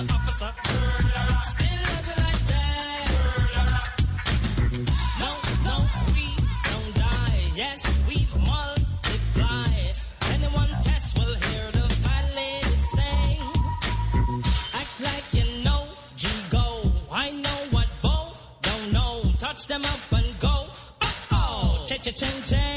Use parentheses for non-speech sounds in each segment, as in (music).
officer. Still love you like that. No, no, we don't die. Yes, we multiply. Anyone test will hear the sing. Act like you know. I know what don't know. Touch them up and go. Oh oh, cha cha ching.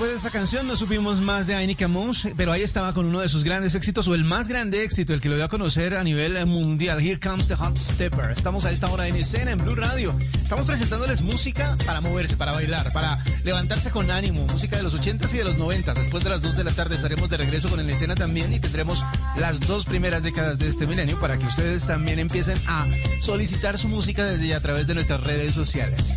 Después de esta canción no supimos más de Ainika Moons, pero ahí estaba con uno de sus grandes éxitos, o el más grande éxito, el que lo dio a conocer a nivel mundial. Here comes the hot stepper. Estamos a esta hora en escena, en Blue Radio. Estamos presentándoles música para moverse, para bailar, para levantarse con ánimo. Música de los 80s y de los 90 Después de las 2 de la tarde estaremos de regreso con el escena también y tendremos las dos primeras décadas de este milenio para que ustedes también empiecen a solicitar su música desde ya a través de nuestras redes sociales.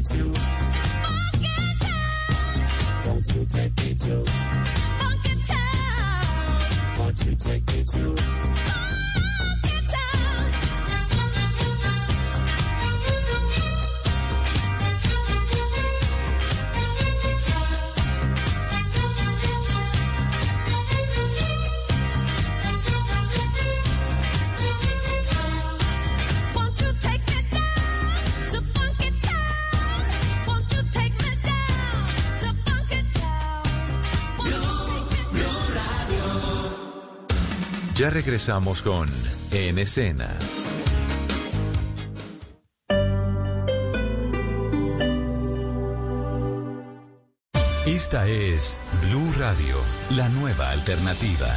me to? Won't you take me to? Funky town. Won't you take me to? Regresamos con En Escena. Esta es Blue Radio, la nueva alternativa.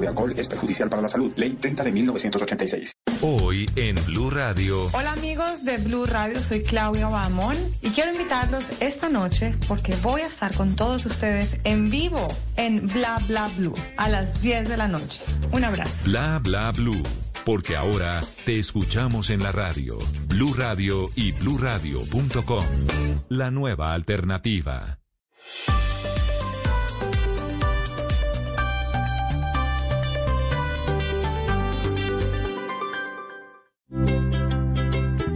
de alcohol es perjudicial para la salud. Ley 30 de 1986. Hoy en Blue Radio, Hola amigos de Blue Radio, soy Claudia Bamón y quiero invitarlos esta noche porque voy a estar con todos ustedes en vivo en Bla Bla Blue a las 10 de la noche. Un abrazo. Bla Bla Blue. Porque ahora te escuchamos en la radio, Blue Radio y bluradio.com. La nueva alternativa.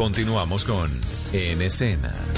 Continuamos con En Escena.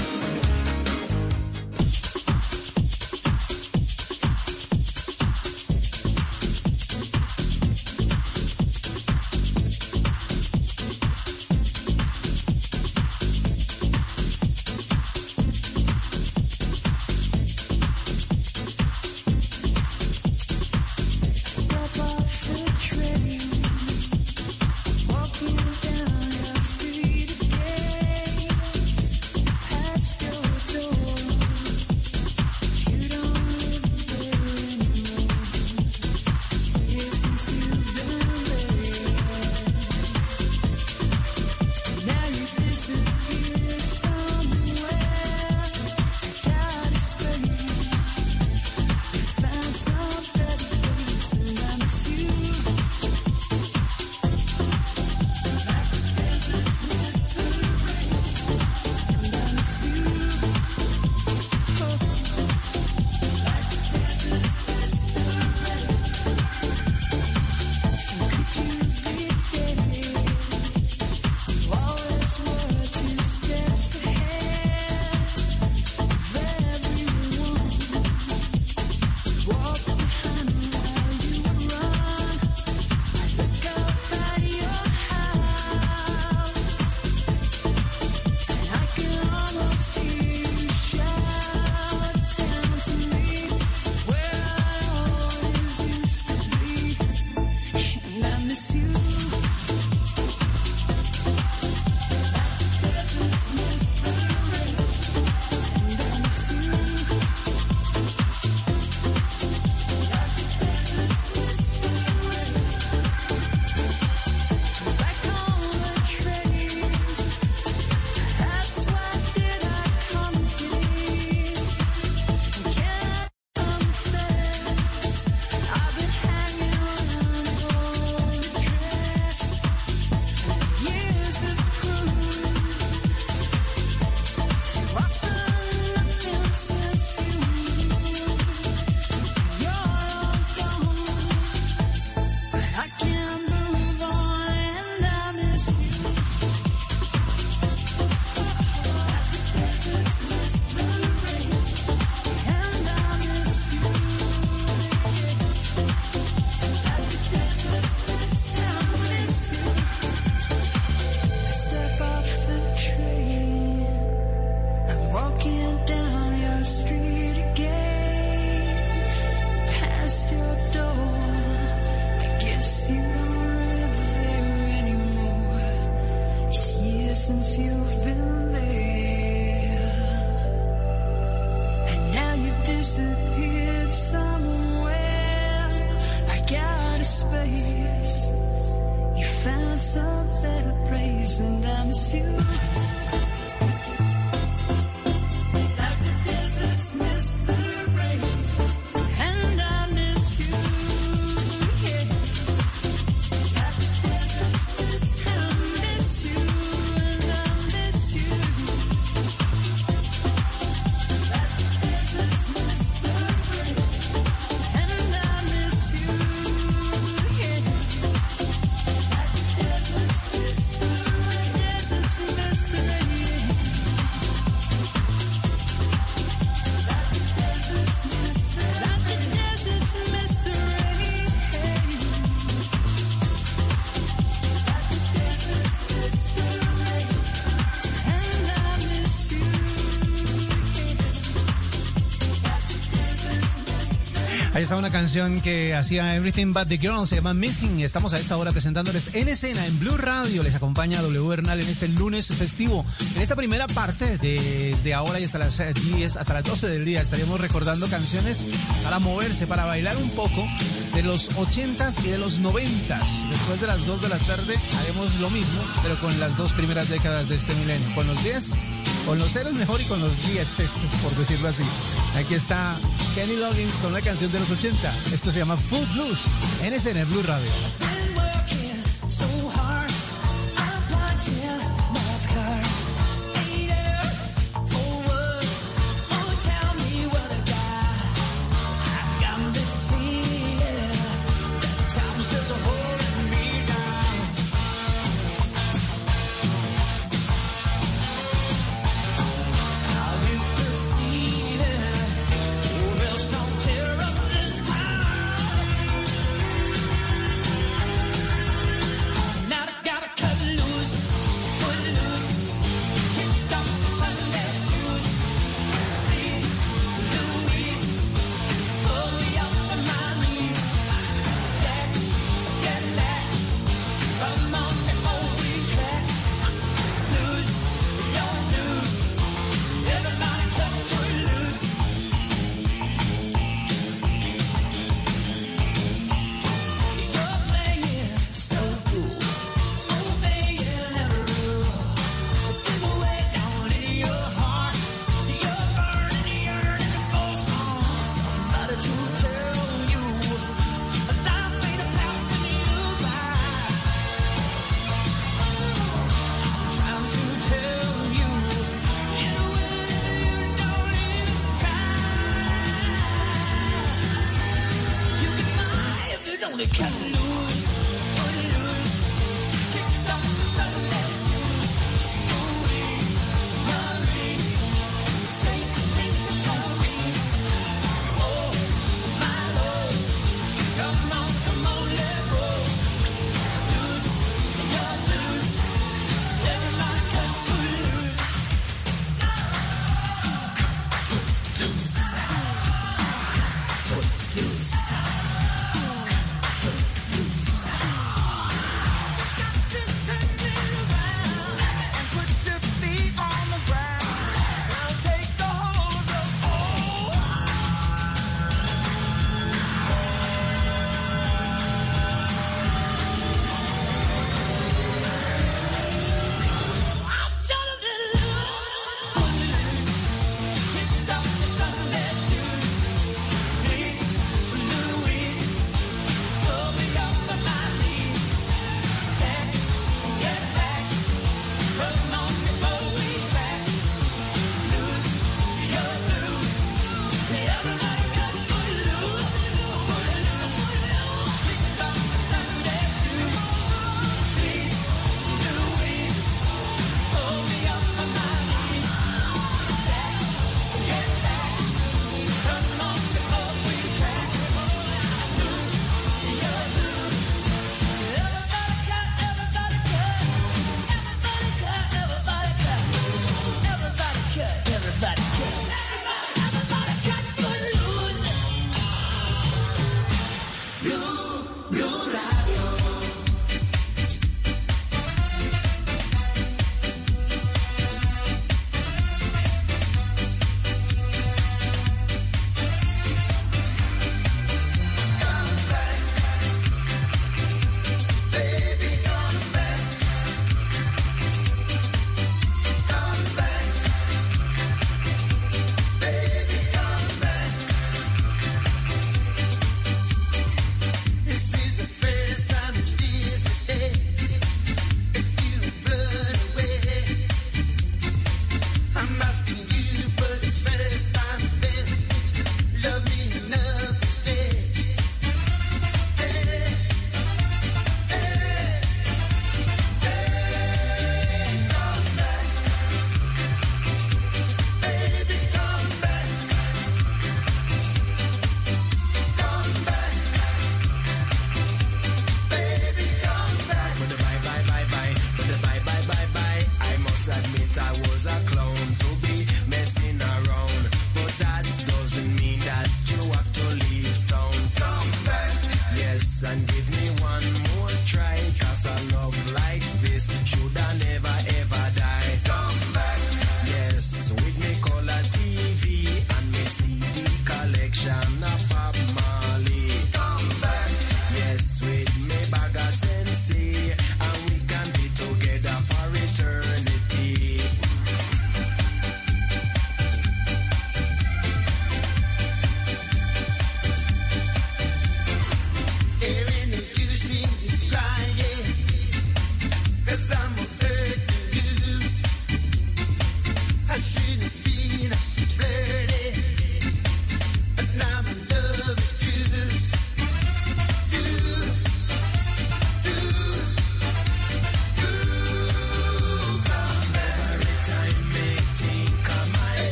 Ahí está una canción que hacía Everything But the Girl, se llama Missing. Estamos a esta hora presentándoles en escena, en Blue Radio. Les acompaña W Bernal en este lunes festivo. En esta primera parte, desde ahora y hasta las eh, 10, hasta las 12 del día, estaríamos recordando canciones para moverse, para bailar un poco de los 80s y de los 90s. Después de las 2 de la tarde haremos lo mismo, pero con las dos primeras décadas de este milenio. Con los 10 con los ceros mejor y con los 10, por decirlo así. Aquí está Kenny Loggins con la canción de los 80. Esto se llama Full Blues en SN Blue Radio.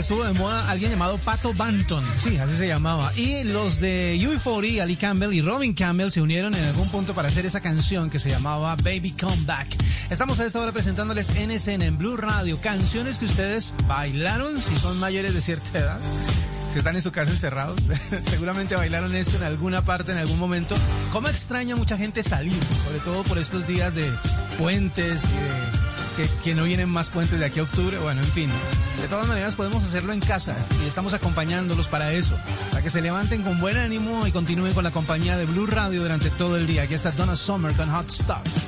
Que estuvo de moda alguien llamado Pato Banton. Sí, así se llamaba. Y los de UB40, Ali Campbell y Robin Campbell se unieron en algún punto para hacer esa canción que se llamaba Baby Come Back. Estamos a esta hora presentándoles NSN en Blue Radio, canciones que ustedes bailaron si son mayores de cierta edad. Si están en su casa encerrados, (laughs) seguramente bailaron esto en alguna parte, en algún momento. ¿Cómo extraña a mucha gente salir? Sobre todo por estos días de puentes y de que, que no vienen más puentes de aquí a octubre. Bueno, en fin. De todas maneras, podemos hacerlo en casa y estamos acompañándolos para eso. Para que se levanten con buen ánimo y continúen con la compañía de Blue Radio durante todo el día. Aquí está Donna Summer con Hot Stuff.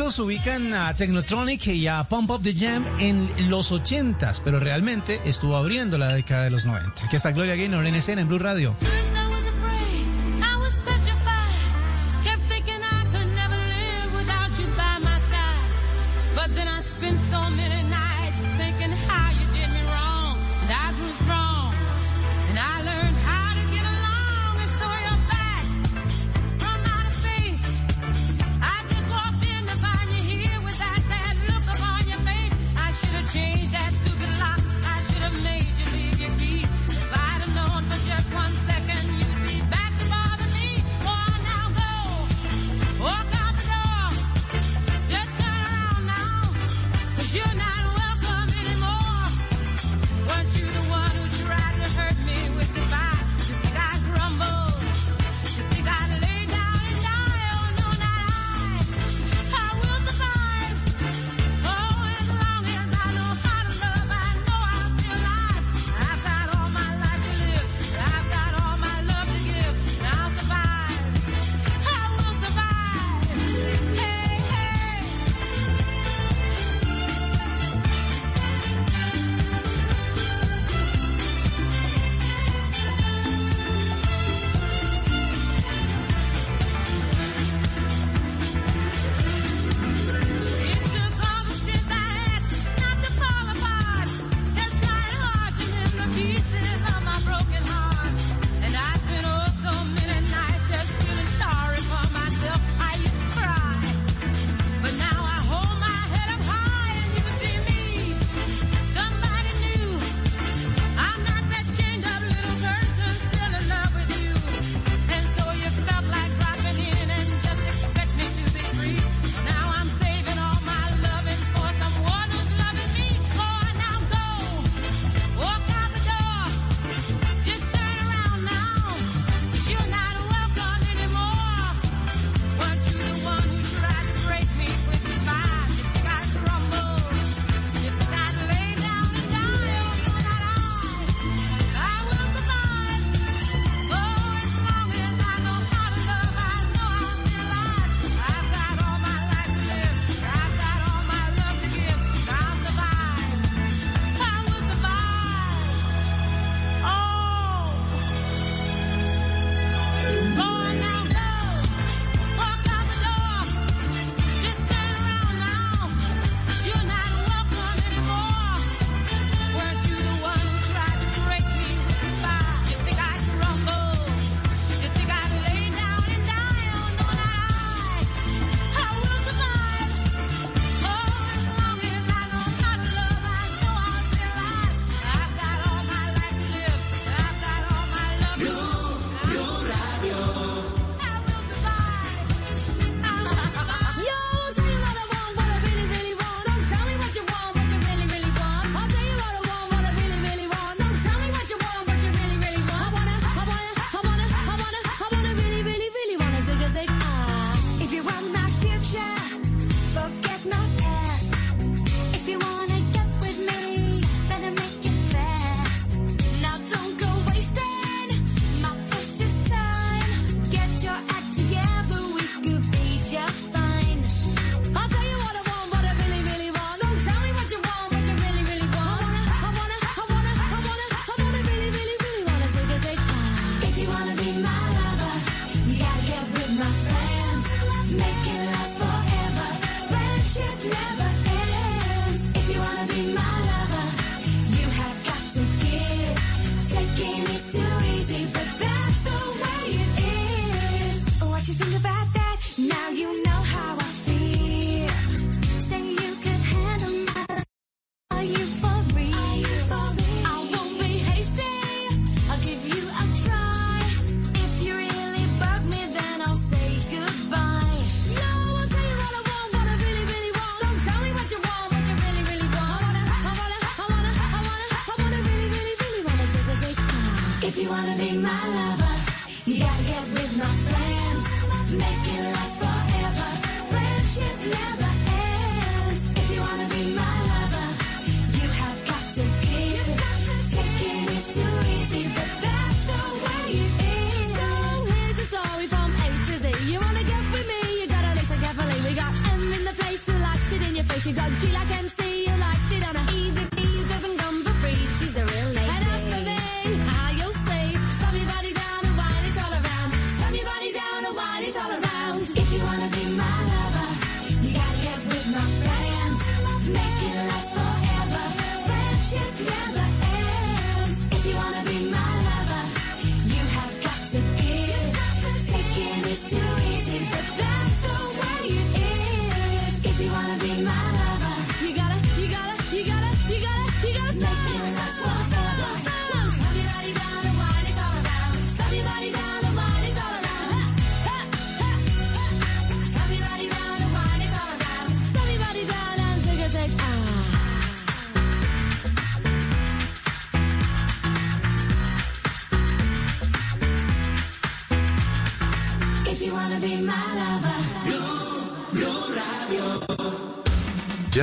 muchos ubican a Technotronic y a Pump Up the Jam en los 80s, pero realmente estuvo abriendo la década de los 90. Aquí está Gloria Gaynor en escena en Blue Radio.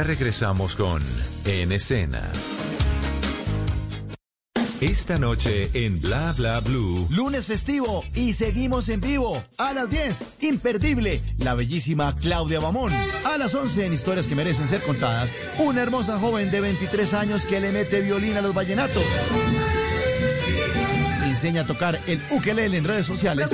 Regresamos con En Escena. Esta noche en Bla Bla Blue. Lunes festivo y seguimos en vivo. A las 10, imperdible, la bellísima Claudia Bamón. A las 11, en historias que merecen ser contadas, una hermosa joven de 23 años que le mete violín a los vallenatos. Enseña a tocar el ukelele en redes sociales.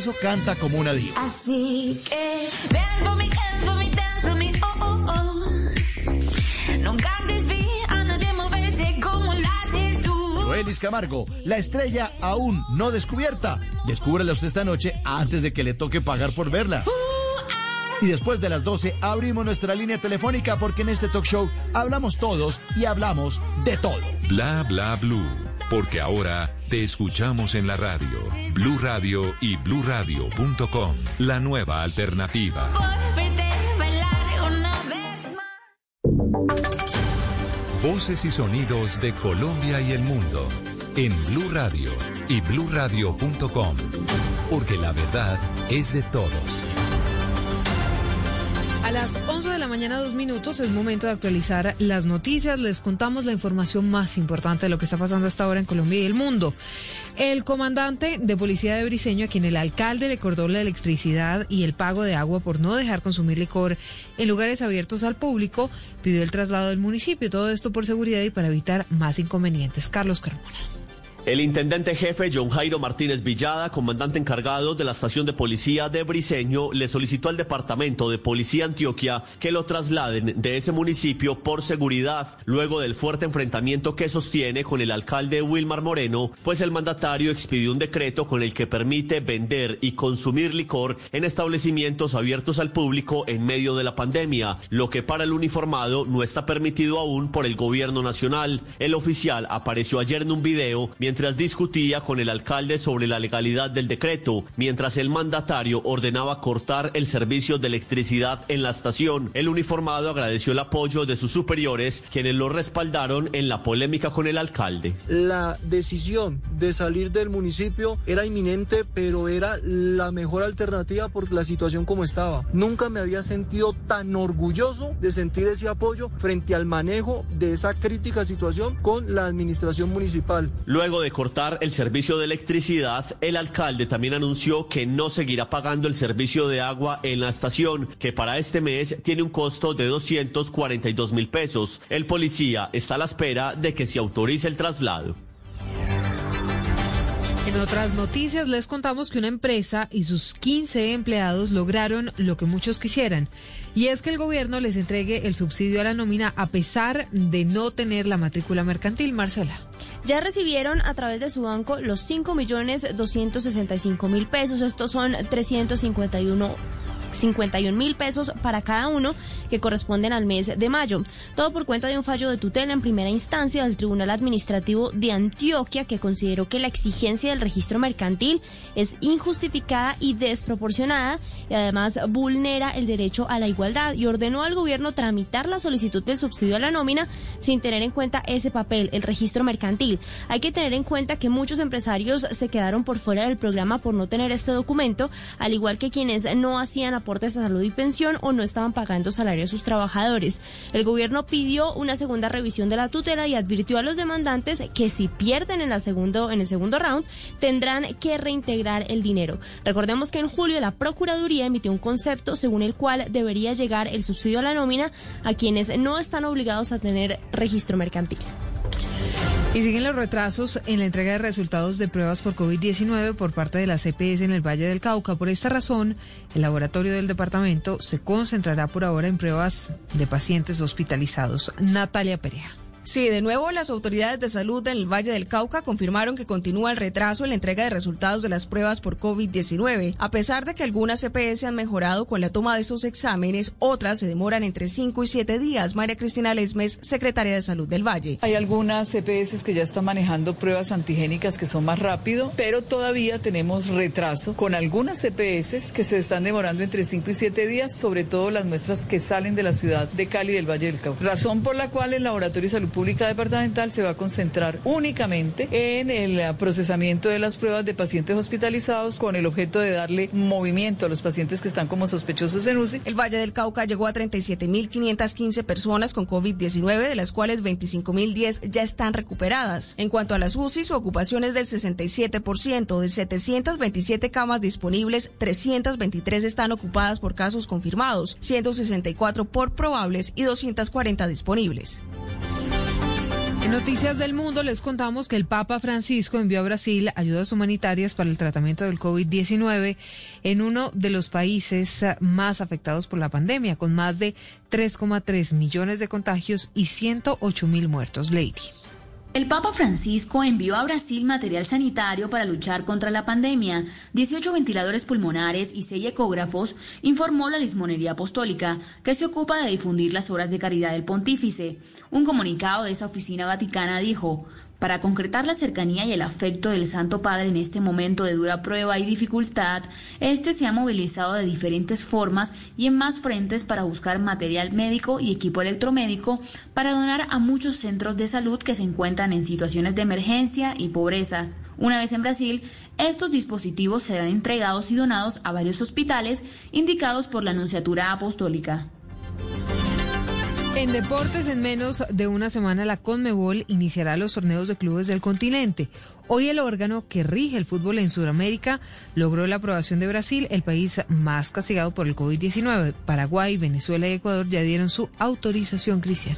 Eso, canta como una diva. Así que dance for me, dance for me, dance for me, oh oh oh. No cantes nadie moverse como lo haces tú. Noelis Camargo, la estrella aún no descubierta. Descúbrela usted esta noche antes de que le toque pagar por verla. Y después de las 12 abrimos nuestra línea telefónica porque en este talk show hablamos todos y hablamos de todo. Bla Bla Blue. Porque ahora te escuchamos en la radio. Blue Radio y bluradio.com. La nueva alternativa. Por verte bailar una vez más. Voces y sonidos de Colombia y el mundo. En Blue Radio y bluradio.com. Porque la verdad es de todos. A las 11 de la mañana, dos minutos, es momento de actualizar las noticias. Les contamos la información más importante de lo que está pasando hasta ahora en Colombia y el mundo. El comandante de policía de Briseño, a quien el alcalde le cortó la electricidad y el pago de agua por no dejar consumir licor en lugares abiertos al público, pidió el traslado del municipio. Todo esto por seguridad y para evitar más inconvenientes. Carlos Carmona. El intendente jefe John Jairo Martínez Villada, comandante encargado de la estación de policía de Briseño, le solicitó al departamento de policía Antioquia que lo trasladen de ese municipio por seguridad, luego del fuerte enfrentamiento que sostiene con el alcalde Wilmar Moreno, pues el mandatario expidió un decreto con el que permite vender y consumir licor en establecimientos abiertos al público en medio de la pandemia, lo que para el uniformado no está permitido aún por el gobierno nacional. El oficial apareció ayer en un video discutía con el alcalde sobre la legalidad del decreto, mientras el mandatario ordenaba cortar el servicio de electricidad en la estación. El uniformado agradeció el apoyo de sus superiores, quienes lo respaldaron en la polémica con el alcalde. La decisión de salir del municipio era inminente, pero era la mejor alternativa por la situación como estaba. Nunca me había sentido tan orgulloso de sentir ese apoyo frente al manejo de esa crítica situación con la administración municipal. Luego de cortar el servicio de electricidad, el alcalde también anunció que no seguirá pagando el servicio de agua en la estación, que para este mes tiene un costo de 242 mil pesos. El policía está a la espera de que se autorice el traslado. En otras noticias les contamos que una empresa y sus 15 empleados lograron lo que muchos quisieran, y es que el gobierno les entregue el subsidio a la nómina a pesar de no tener la matrícula mercantil, Marcela. Ya recibieron a través de su banco los 5 millones 265 mil pesos. Estos son 351 51 mil pesos para cada uno que corresponden al mes de mayo. Todo por cuenta de un fallo de tutela en primera instancia del Tribunal Administrativo de Antioquia que consideró que la exigencia del registro mercantil es injustificada y desproporcionada y además vulnera el derecho a la igualdad y ordenó al gobierno tramitar la solicitud de subsidio a la nómina sin tener en cuenta ese papel, el registro mercantil. Hay que tener en cuenta que muchos empresarios se quedaron por fuera del programa por no tener este documento, al igual que quienes no hacían aportes a salud y pensión o no estaban pagando salario a sus trabajadores. El gobierno pidió una segunda revisión de la tutela y advirtió a los demandantes que si pierden en, la segundo, en el segundo round tendrán que reintegrar el dinero. Recordemos que en julio la Procuraduría emitió un concepto según el cual debería llegar el subsidio a la nómina a quienes no están obligados a tener registro mercantil. Y siguen los retrasos en la entrega de resultados de pruebas por COVID-19 por parte de la CPS en el Valle del Cauca. Por esta razón, el laboratorio del departamento se concentrará por ahora en pruebas de pacientes hospitalizados. Natalia Perea. Sí, de nuevo las autoridades de salud del Valle del Cauca confirmaron que continúa el retraso en la entrega de resultados de las pruebas por COVID-19. A pesar de que algunas CPS han mejorado con la toma de estos exámenes, otras se demoran entre 5 y 7 días. María Cristina Lesmes, secretaria de Salud del Valle. Hay algunas CPS que ya están manejando pruebas antigénicas que son más rápido, pero todavía tenemos retraso con algunas CPS que se están demorando entre 5 y 7 días, sobre todo las muestras que salen de la ciudad de Cali del Valle del Cauca. Razón por la cual el Laboratorio de Salud Pública Departamental se va a concentrar únicamente en el procesamiento de las pruebas de pacientes hospitalizados con el objeto de darle movimiento a los pacientes que están como sospechosos en UCI. El Valle del Cauca llegó a 37.515 personas con COVID-19, de las cuales 25.010 ya están recuperadas. En cuanto a las UCI, su ocupación es del 67%. De 727 camas disponibles, 323 están ocupadas por casos confirmados, 164 por probables y 240 disponibles. En Noticias del Mundo les contamos que el Papa Francisco envió a Brasil ayudas humanitarias para el tratamiento del COVID-19 en uno de los países más afectados por la pandemia, con más de 3,3 millones de contagios y 108 mil muertos. Lady. El Papa Francisco envió a Brasil material sanitario para luchar contra la pandemia, 18 ventiladores pulmonares y 6 ecógrafos, informó la Lismonería Apostólica, que se ocupa de difundir las obras de caridad del pontífice. Un comunicado de esa oficina vaticana dijo, para concretar la cercanía y el afecto del Santo Padre en este momento de dura prueba y dificultad, este se ha movilizado de diferentes formas y en más frentes para buscar material médico y equipo electromédico para donar a muchos centros de salud que se encuentran en situaciones de emergencia y pobreza. Una vez en Brasil, estos dispositivos serán entregados y donados a varios hospitales indicados por la Anunciatura Apostólica. En deportes, en menos de una semana, la Conmebol iniciará los torneos de clubes del continente. Hoy el órgano que rige el fútbol en Sudamérica logró la aprobación de Brasil, el país más castigado por el COVID-19. Paraguay, Venezuela y Ecuador ya dieron su autorización, Cristian.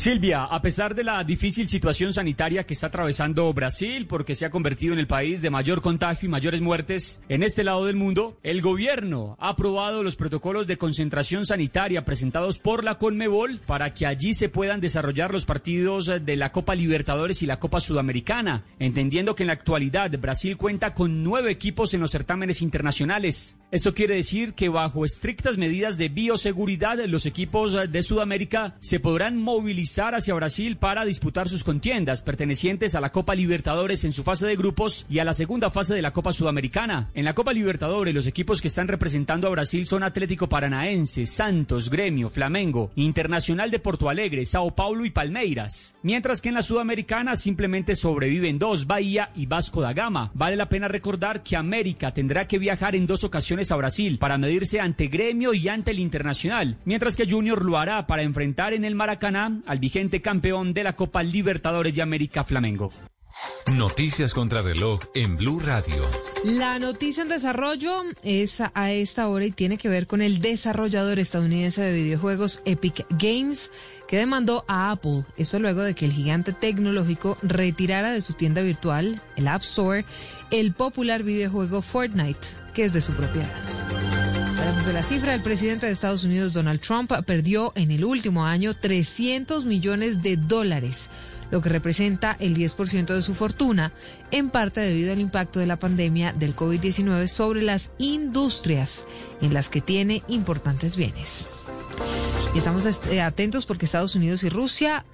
Silvia, a pesar de la difícil situación sanitaria que está atravesando Brasil, porque se ha convertido en el país de mayor contagio y mayores muertes en este lado del mundo, el gobierno ha aprobado los protocolos de concentración sanitaria presentados por la Conmebol para que allí se puedan desarrollar los partidos de la Copa Libertadores y la Copa Sudamericana, entendiendo que en la actualidad Brasil cuenta con nueve equipos en los certámenes internacionales. Esto quiere decir que bajo estrictas medidas de bioseguridad los equipos de Sudamérica se podrán movilizar hacia Brasil para disputar sus contiendas pertenecientes a la Copa Libertadores en su fase de grupos y a la segunda fase de la Copa Sudamericana. En la Copa Libertadores los equipos que están representando a Brasil son Atlético Paranaense, Santos, Gremio, Flamengo, Internacional de Porto Alegre, Sao Paulo y Palmeiras. Mientras que en la Sudamericana simplemente sobreviven dos, Bahía y Vasco da Gama. Vale la pena recordar que América tendrá que viajar en dos ocasiones a Brasil para medirse ante Gremio y ante el Internacional, mientras que Junior lo hará para enfrentar en el Maracaná al vigente campeón de la Copa Libertadores de América Flamengo. Noticias contra reloj en Blue Radio. La noticia en desarrollo es a esta hora y tiene que ver con el desarrollador estadounidense de videojuegos Epic Games que demandó a Apple. Esto luego de que el gigante tecnológico retirara de su tienda virtual, el App Store, el popular videojuego Fortnite, que es de su propiedad. Hablamos de la cifra. El presidente de Estados Unidos, Donald Trump, perdió en el último año 300 millones de dólares, lo que representa el 10% de su fortuna, en parte debido al impacto de la pandemia del COVID-19 sobre las industrias en las que tiene importantes bienes. Y estamos eh, atentos porque Estados Unidos y Rusia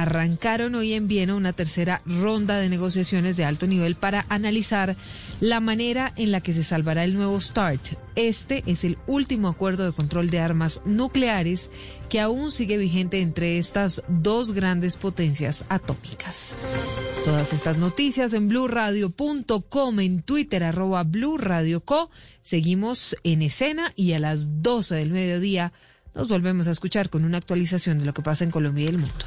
arrancaron hoy en Viena una tercera ronda de negociaciones de alto nivel para analizar la manera en la que se salvará el nuevo START. Este es el último acuerdo de control de armas nucleares que aún sigue vigente entre estas dos grandes potencias atómicas. Todas estas noticias en blurradio.com, en Twitter arroba blurradioco. Seguimos en escena y a las 12 del mediodía nos volvemos a escuchar con una actualización de lo que pasa en Colombia y el mundo.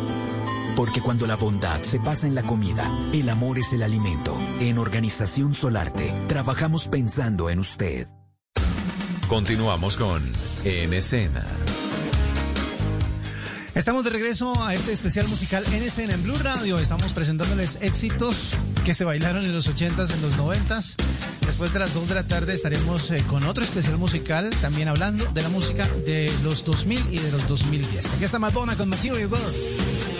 Porque cuando la bondad se pasa en la comida, el amor es el alimento. En Organización Solarte, trabajamos pensando en usted. Continuamos con En Escena. Estamos de regreso a este especial musical en escena en Blue Radio. Estamos presentándoles éxitos que se bailaron en los 80s, en los 90s. Después de las 2 de la tarde estaremos eh, con otro especial musical, también hablando de la música de los 2000 y de los 2010. Aquí está Madonna con Material Girl.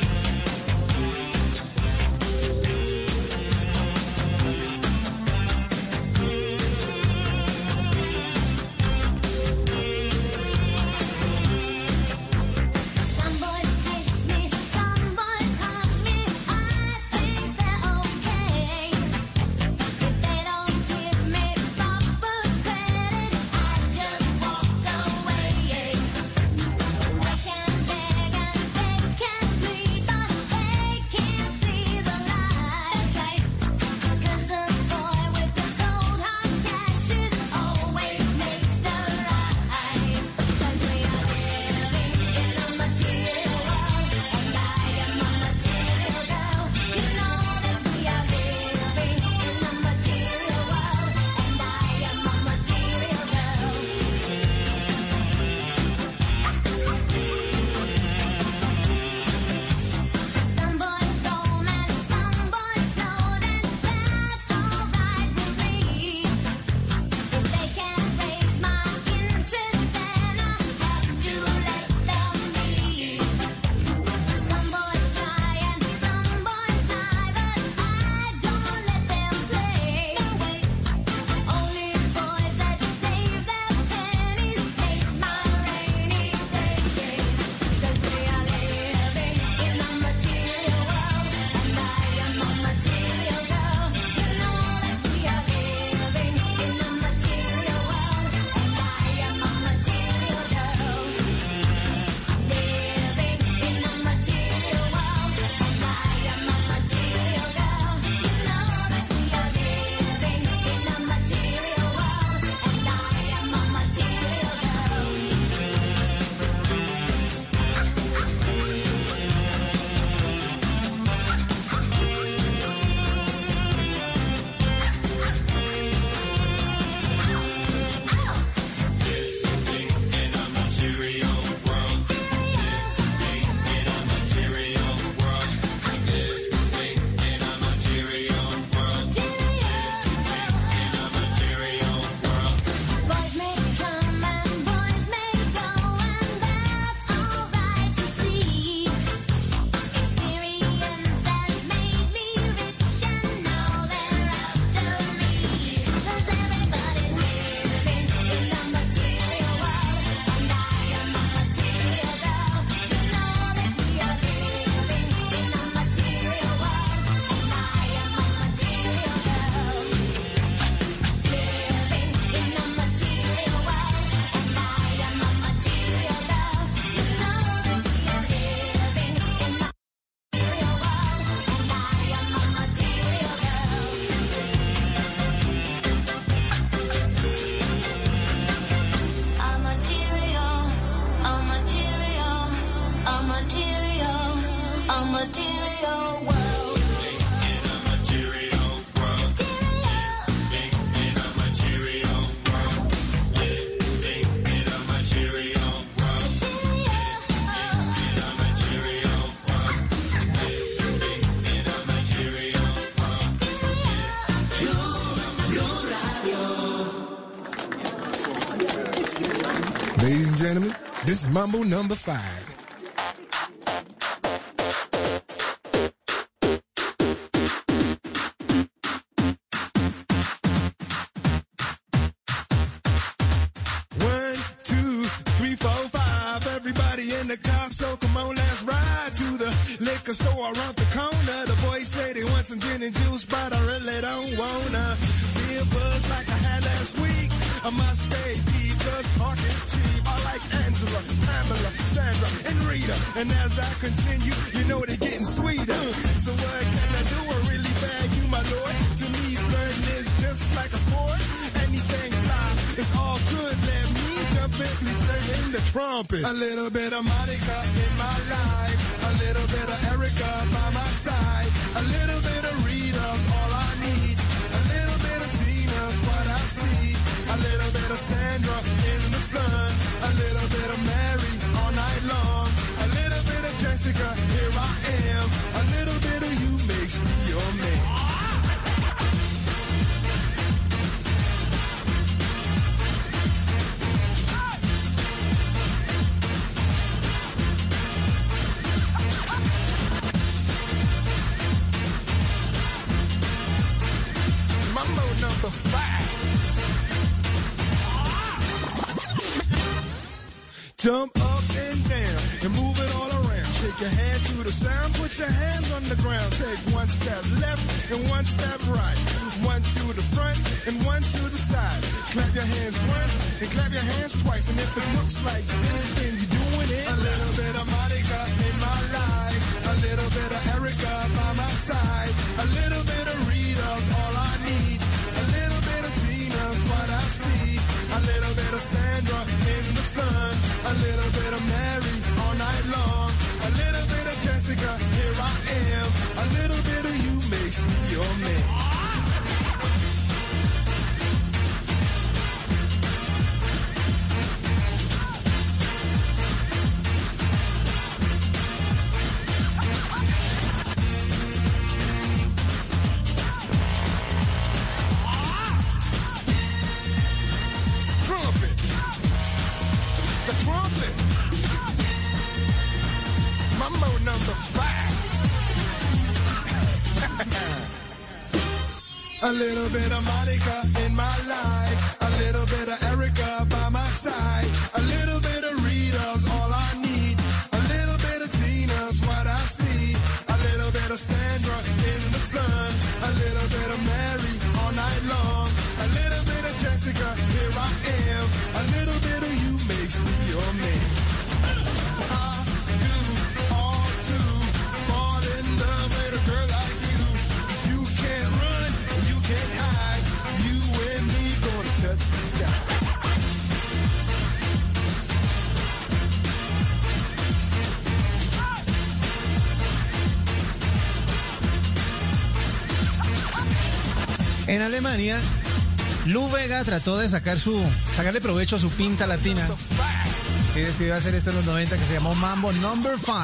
Mambo number five. A little bit of Monica in my life, a little bit of Erica Number (laughs) five. A little bit of Monica in my life. En Alemania, Lou Vega trató de sacar su, sacarle provecho a su pinta latina y decidió hacer esto en los 90 que se llamó Mambo Number 5.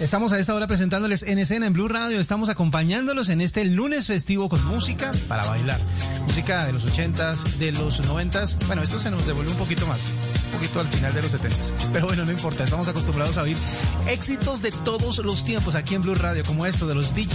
Estamos a esta hora presentándoles en escena en Blue Radio. Estamos acompañándolos en este lunes festivo con música para bailar. Música de los 80s, de los 90s. Bueno, esto se nos devolvió un poquito más, un poquito al final de los 70s. Pero bueno, no importa, estamos acostumbrados a oír éxitos de todos los tiempos aquí en Blue Radio, como esto de los Bee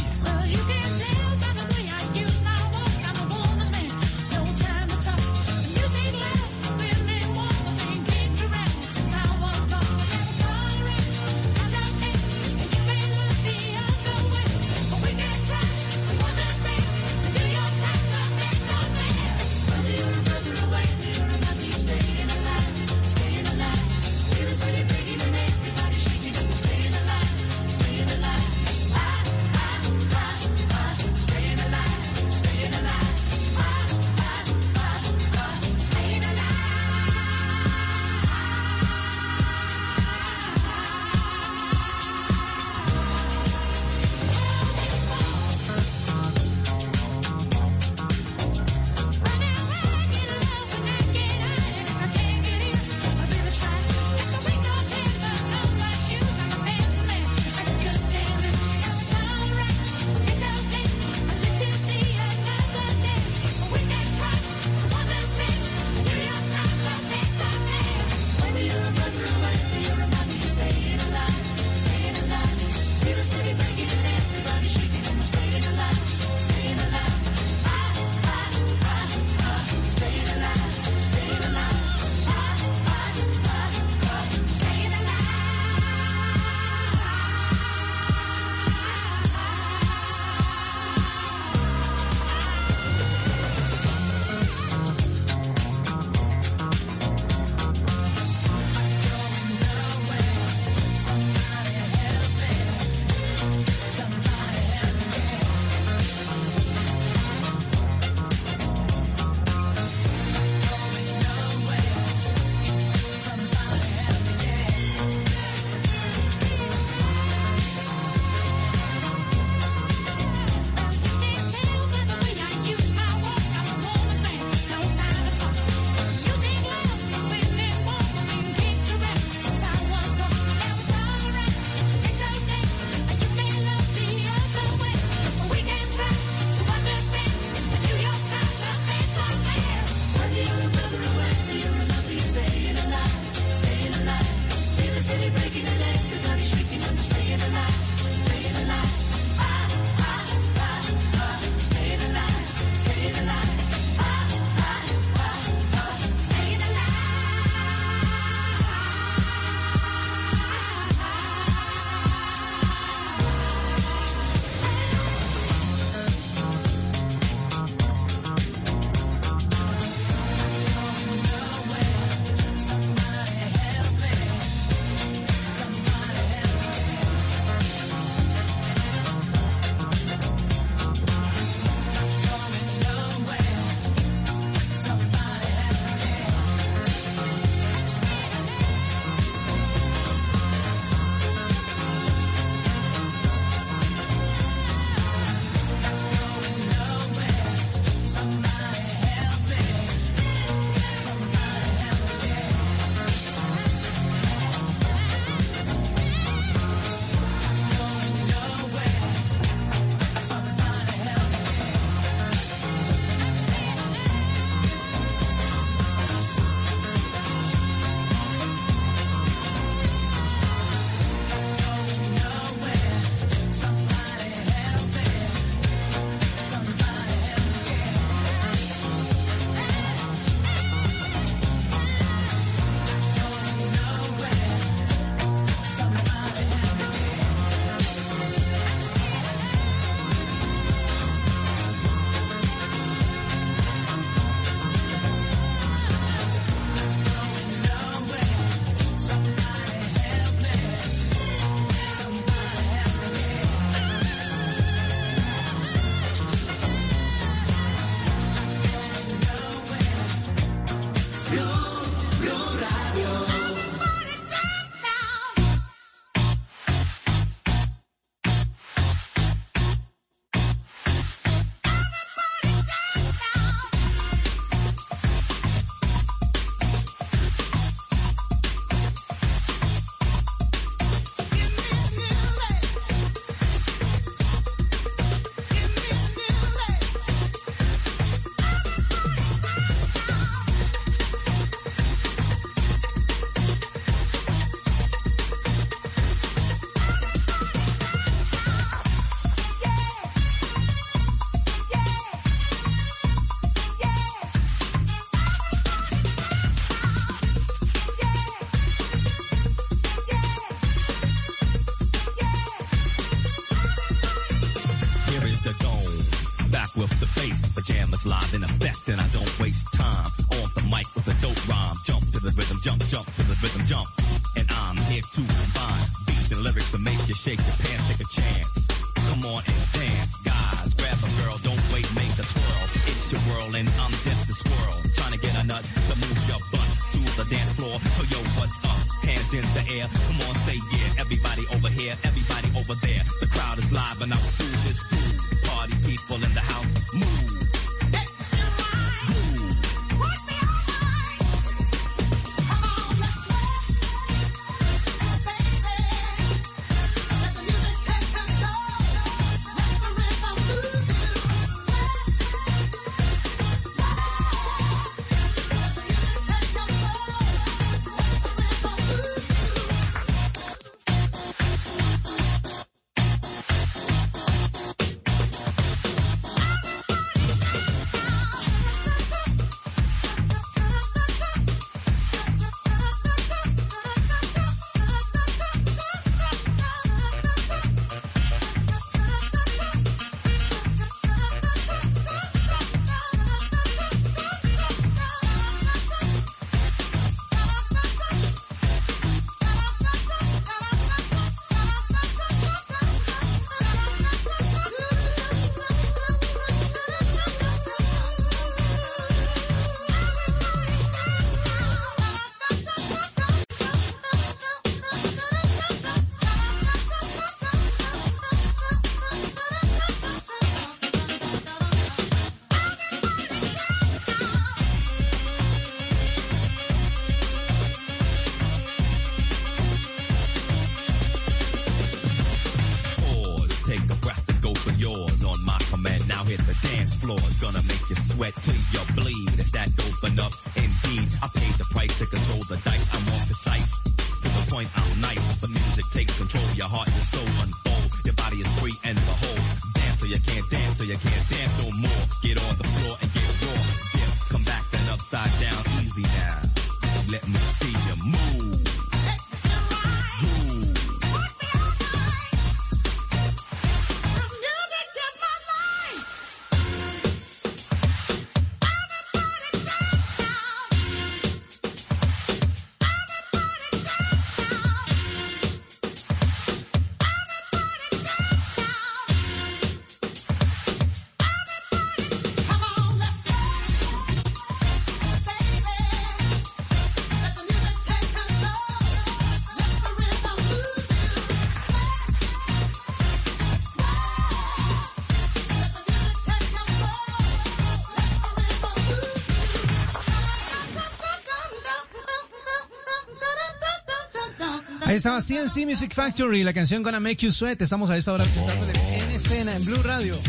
estaba CNC Music Factory, la canción Gonna Make You Sweat. Estamos a esta hora presentándole en escena, en Blue Radio.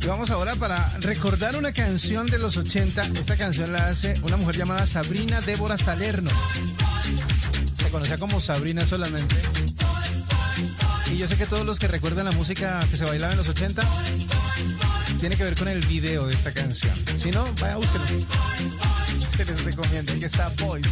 Y vamos ahora para recordar una canción de los 80. Esta canción la hace una mujer llamada Sabrina Débora Salerno. Se conocía como Sabrina solamente. Y yo sé que todos los que recuerdan la música que se bailaba en los 80 tiene que ver con el video de esta canción. Si no, vaya, a búsquelo. (laughs) Se les recomienda que está Boys.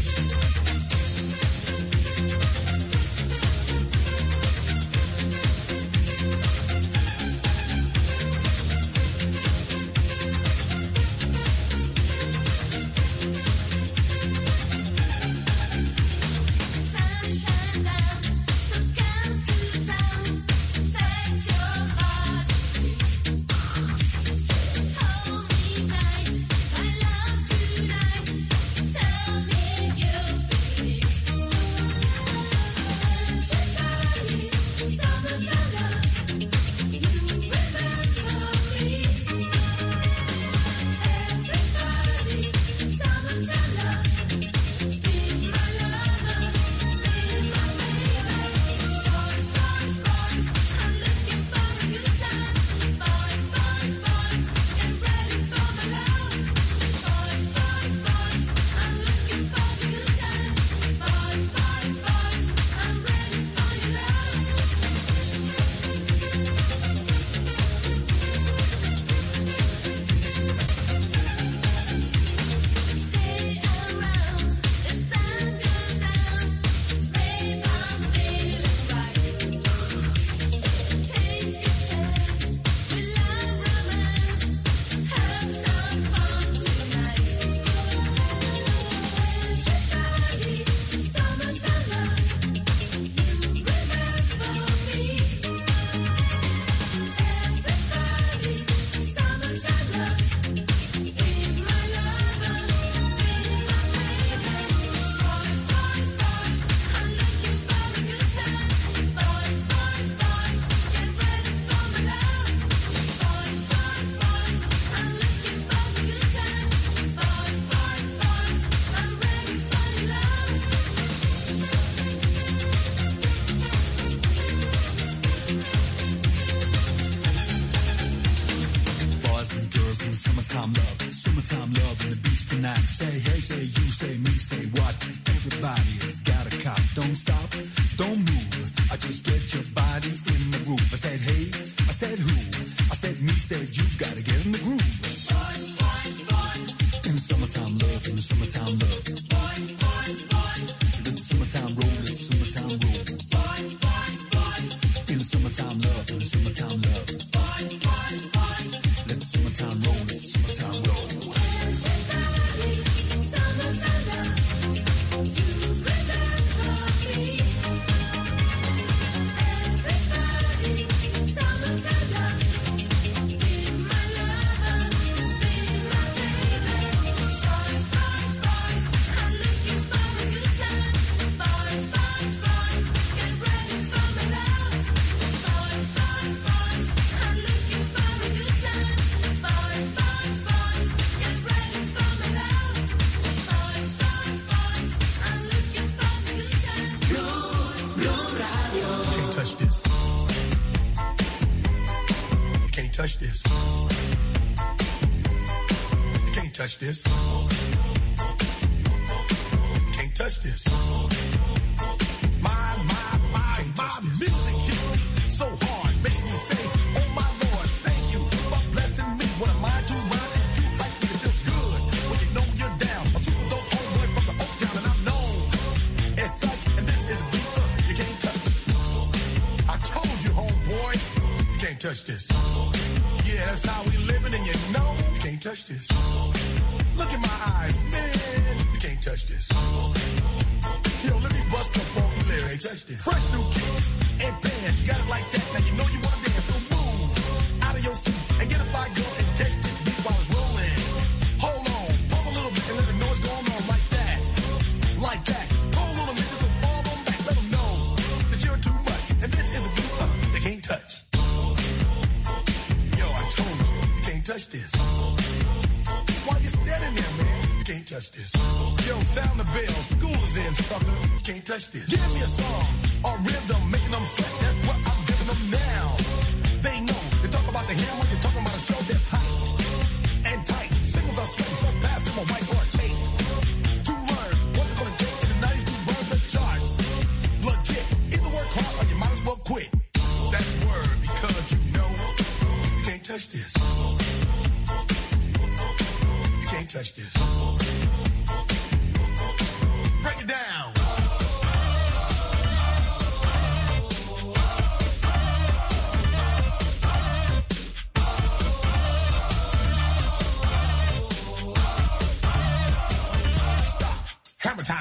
Watch this.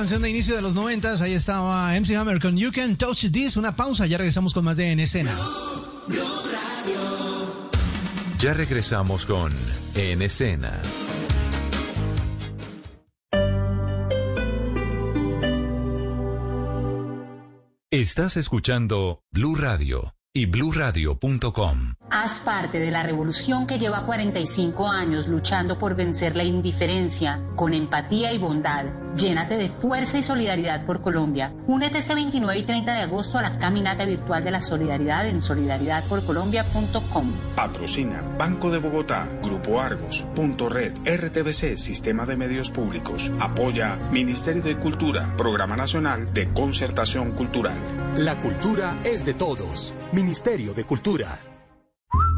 canción de inicio de los noventas, ahí estaba MC Hammer con You Can Touch This. Una pausa, ya regresamos con más de En Escena. Ya regresamos con En Escena. Estás escuchando Blue Radio y bluradio.com. Haz parte de la revolución que lleva 45 años luchando por vencer la indiferencia con empatía y bondad. Llénate de fuerza y solidaridad por Colombia. Únete este 29 y 30 de agosto a la caminata virtual de la solidaridad en solidaridadporcolombia.com. Patrocina Banco de Bogotá, Grupo Argos, Punto Red, RTBC, Sistema de Medios Públicos. Apoya Ministerio de Cultura, Programa Nacional de Concertación Cultural. La cultura es de todos. Ministerio de Cultura.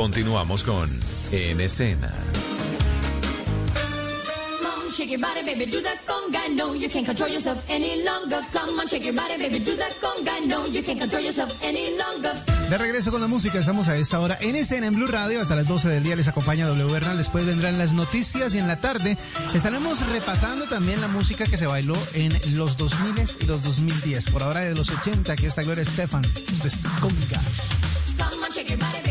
Continuamos con En Escena. Shake your body, baby, do that conga. No, you can't control yourself any longer. Come on, shake your body, baby, do that conga. No, you can't control yourself any longer. De regreso con la música, estamos a esta hora en escena en Blue Radio. Hasta las 12 del día les acompaña W Bernal. Después vendrán las noticias y en la tarde estaremos repasando también la música que se bailó en los 2000 y los 2010. Por ahora de los 80, aquí está Gloria Estefan. Esto es Conga. Come on, shake your body, baby,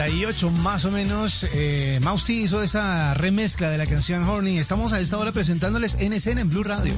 98 más o menos, eh, Mausti hizo esa remezcla de la canción Horny. Estamos a esta hora presentándoles en en Blue Radio.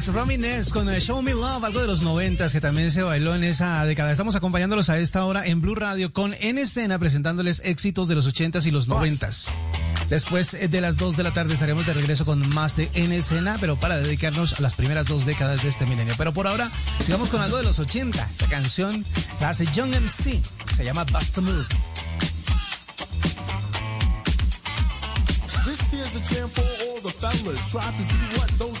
Es Romy Ness con eh, Show Me Love, algo de los noventas que también se bailó en esa década. Estamos acompañándolos a esta hora en Blue Radio con En Escena presentándoles éxitos de los ochentas y los noventas. Después eh, de las 2 de la tarde estaremos de regreso con más de En Escena, pero para dedicarnos a las primeras dos décadas de este milenio. Pero por ahora, sigamos con algo de los 80. Esta canción la hace Young MC, se llama Bust a Move. This here's a jam for all the fellas. Try to do what those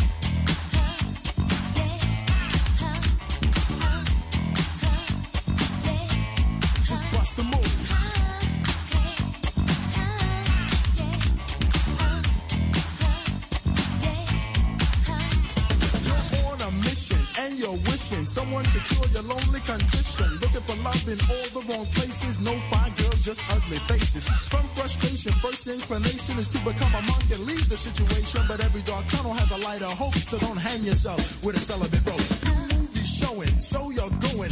Bust the move. You're on a mission and you're wishing someone could cure your lonely condition. Looking for love in all the wrong places. No fine girls, just ugly faces. From frustration, first inclination is to become a monk and leave the situation. But every dark tunnel has a light of hope, so don't hang yourself with a celibate rope. New movie showing, so you're going.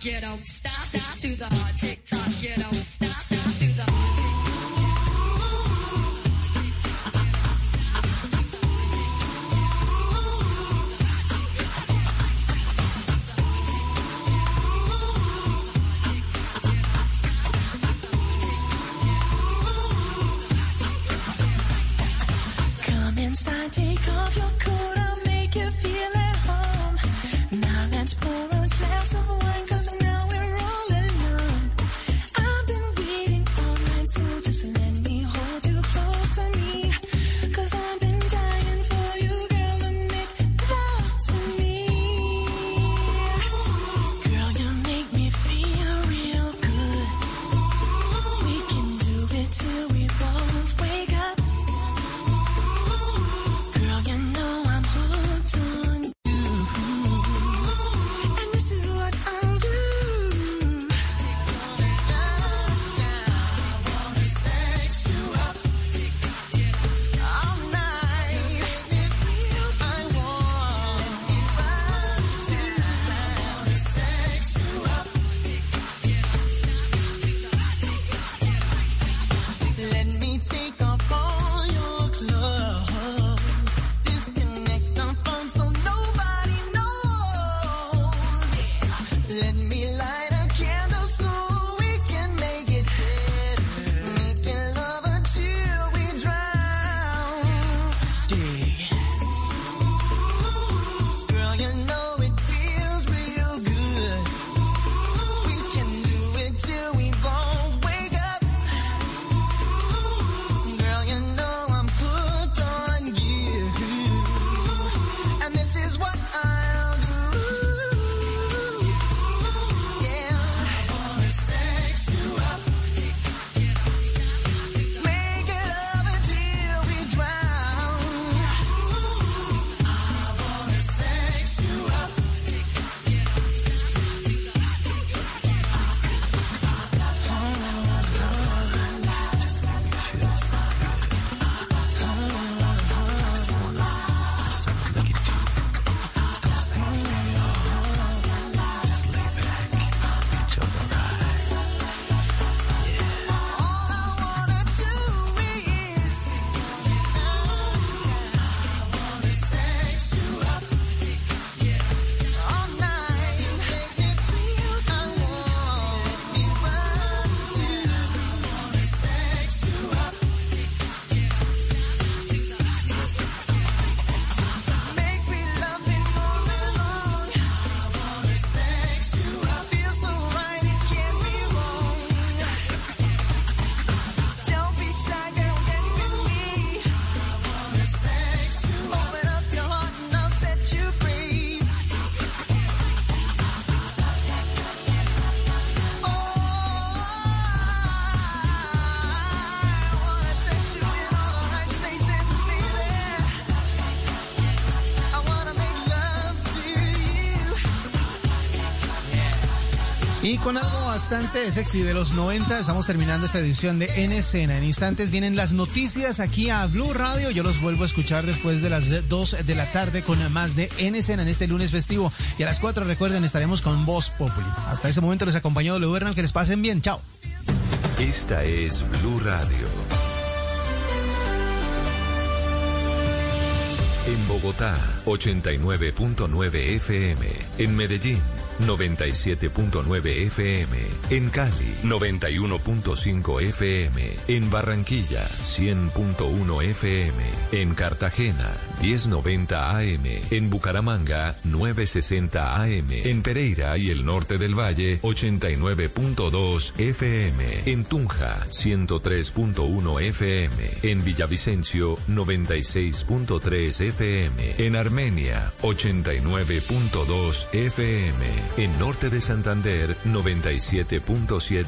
get out. Con algo bastante sexy de los 90, estamos terminando esta edición de En Escena. En instantes vienen las noticias aquí a Blue Radio. Yo los vuelvo a escuchar después de las 2 de la tarde con más de En Escena en este lunes festivo. Y a las 4, recuerden, estaremos con Voz Populi. Hasta ese momento les acompañó Leo Bernal. Que les pasen bien. Chao. Esta es Blue Radio. En Bogotá, 89.9 FM. En Medellín, 97.9 FM. En Cali, 91.5 FM. En Barranquilla, 100.1 FM. En Cartagena, 1090 AM. En Bucaramanga, 960 AM. En Pereira y el norte del Valle, 89.2 FM. En Tunja, 103.1 FM. En Villavicencio, 96.3 FM. En Armenia, 89.2 FM. En Norte de Santander, 97.7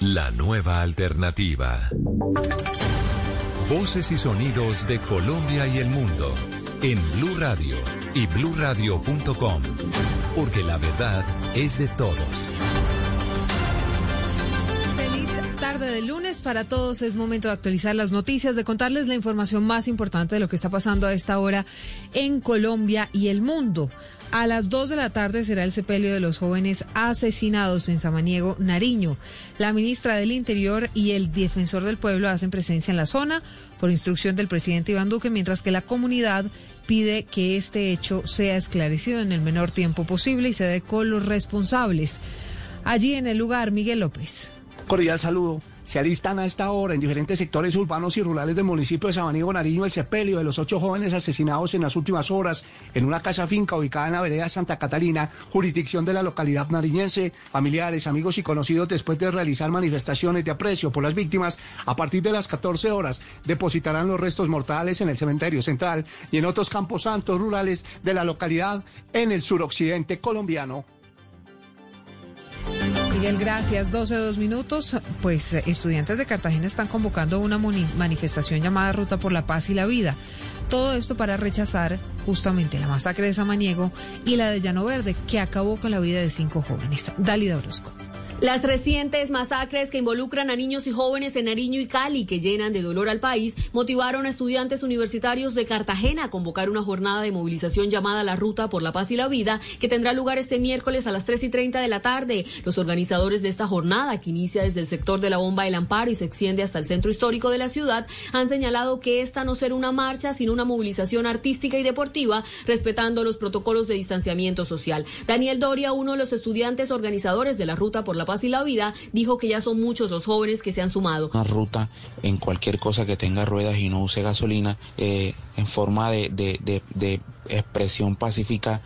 la nueva alternativa. Voces y sonidos de Colombia y el mundo en Blue Radio y bluradio.com, porque la verdad es de todos. Feliz tarde de lunes para todos. Es momento de actualizar las noticias, de contarles la información más importante de lo que está pasando a esta hora en Colombia y el mundo. A las 2 de la tarde será el sepelio de los jóvenes asesinados en Samaniego, Nariño. La ministra del Interior y el defensor del pueblo hacen presencia en la zona por instrucción del presidente Iván Duque, mientras que la comunidad pide que este hecho sea esclarecido en el menor tiempo posible y se dé con los responsables. Allí en el lugar, Miguel López. Cordial saludo. Se alistan a esta hora en diferentes sectores urbanos y rurales del municipio de Sabaniego Nariño el sepelio de los ocho jóvenes asesinados en las últimas horas en una casa finca ubicada en la vereda Santa Catalina, jurisdicción de la localidad nariñense. Familiares, amigos y conocidos después de realizar manifestaciones de aprecio por las víctimas, a partir de las 14 horas depositarán los restos mortales en el cementerio central y en otros campos santos rurales de la localidad en el suroccidente colombiano. Miguel, gracias. 12 dos minutos. Pues eh, estudiantes de Cartagena están convocando una manifestación llamada Ruta por la Paz y la Vida. Todo esto para rechazar justamente la masacre de Samaniego y la de Llano Verde, que acabó con la vida de cinco jóvenes. Dalida Orozco. Las recientes masacres que involucran a niños y jóvenes en Nariño y Cali, que llenan de dolor al país, motivaron a estudiantes universitarios de Cartagena a convocar una jornada de movilización llamada La Ruta por la Paz y la Vida, que tendrá lugar este miércoles a las 3 y 30 de la tarde. Los organizadores de esta jornada, que inicia desde el sector de la Bomba del Amparo y se extiende hasta el centro histórico de la ciudad, han señalado que esta no será una marcha, sino una movilización artística y deportiva, respetando los protocolos de distanciamiento social. Daniel Doria, uno de los estudiantes organizadores de la Ruta por la Paz y la Vida, dijo que ya son muchos los jóvenes que se han sumado. Una ruta en cualquier cosa que tenga ruedas y no use gasolina eh, en forma de, de- de- de expresión pacífica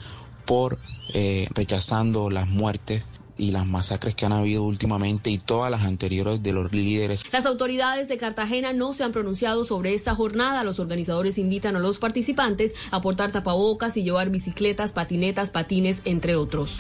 por eh, rechazando las muertes y las masacres que han habido últimamente y todas las anteriores de los líderes Las autoridades de Cartagena no se han pronunciado sobre esta jornada. Los organizadores invitan a los participantes a portar tapabocas y llevar bicicletas, patinetas, patines, entre otros.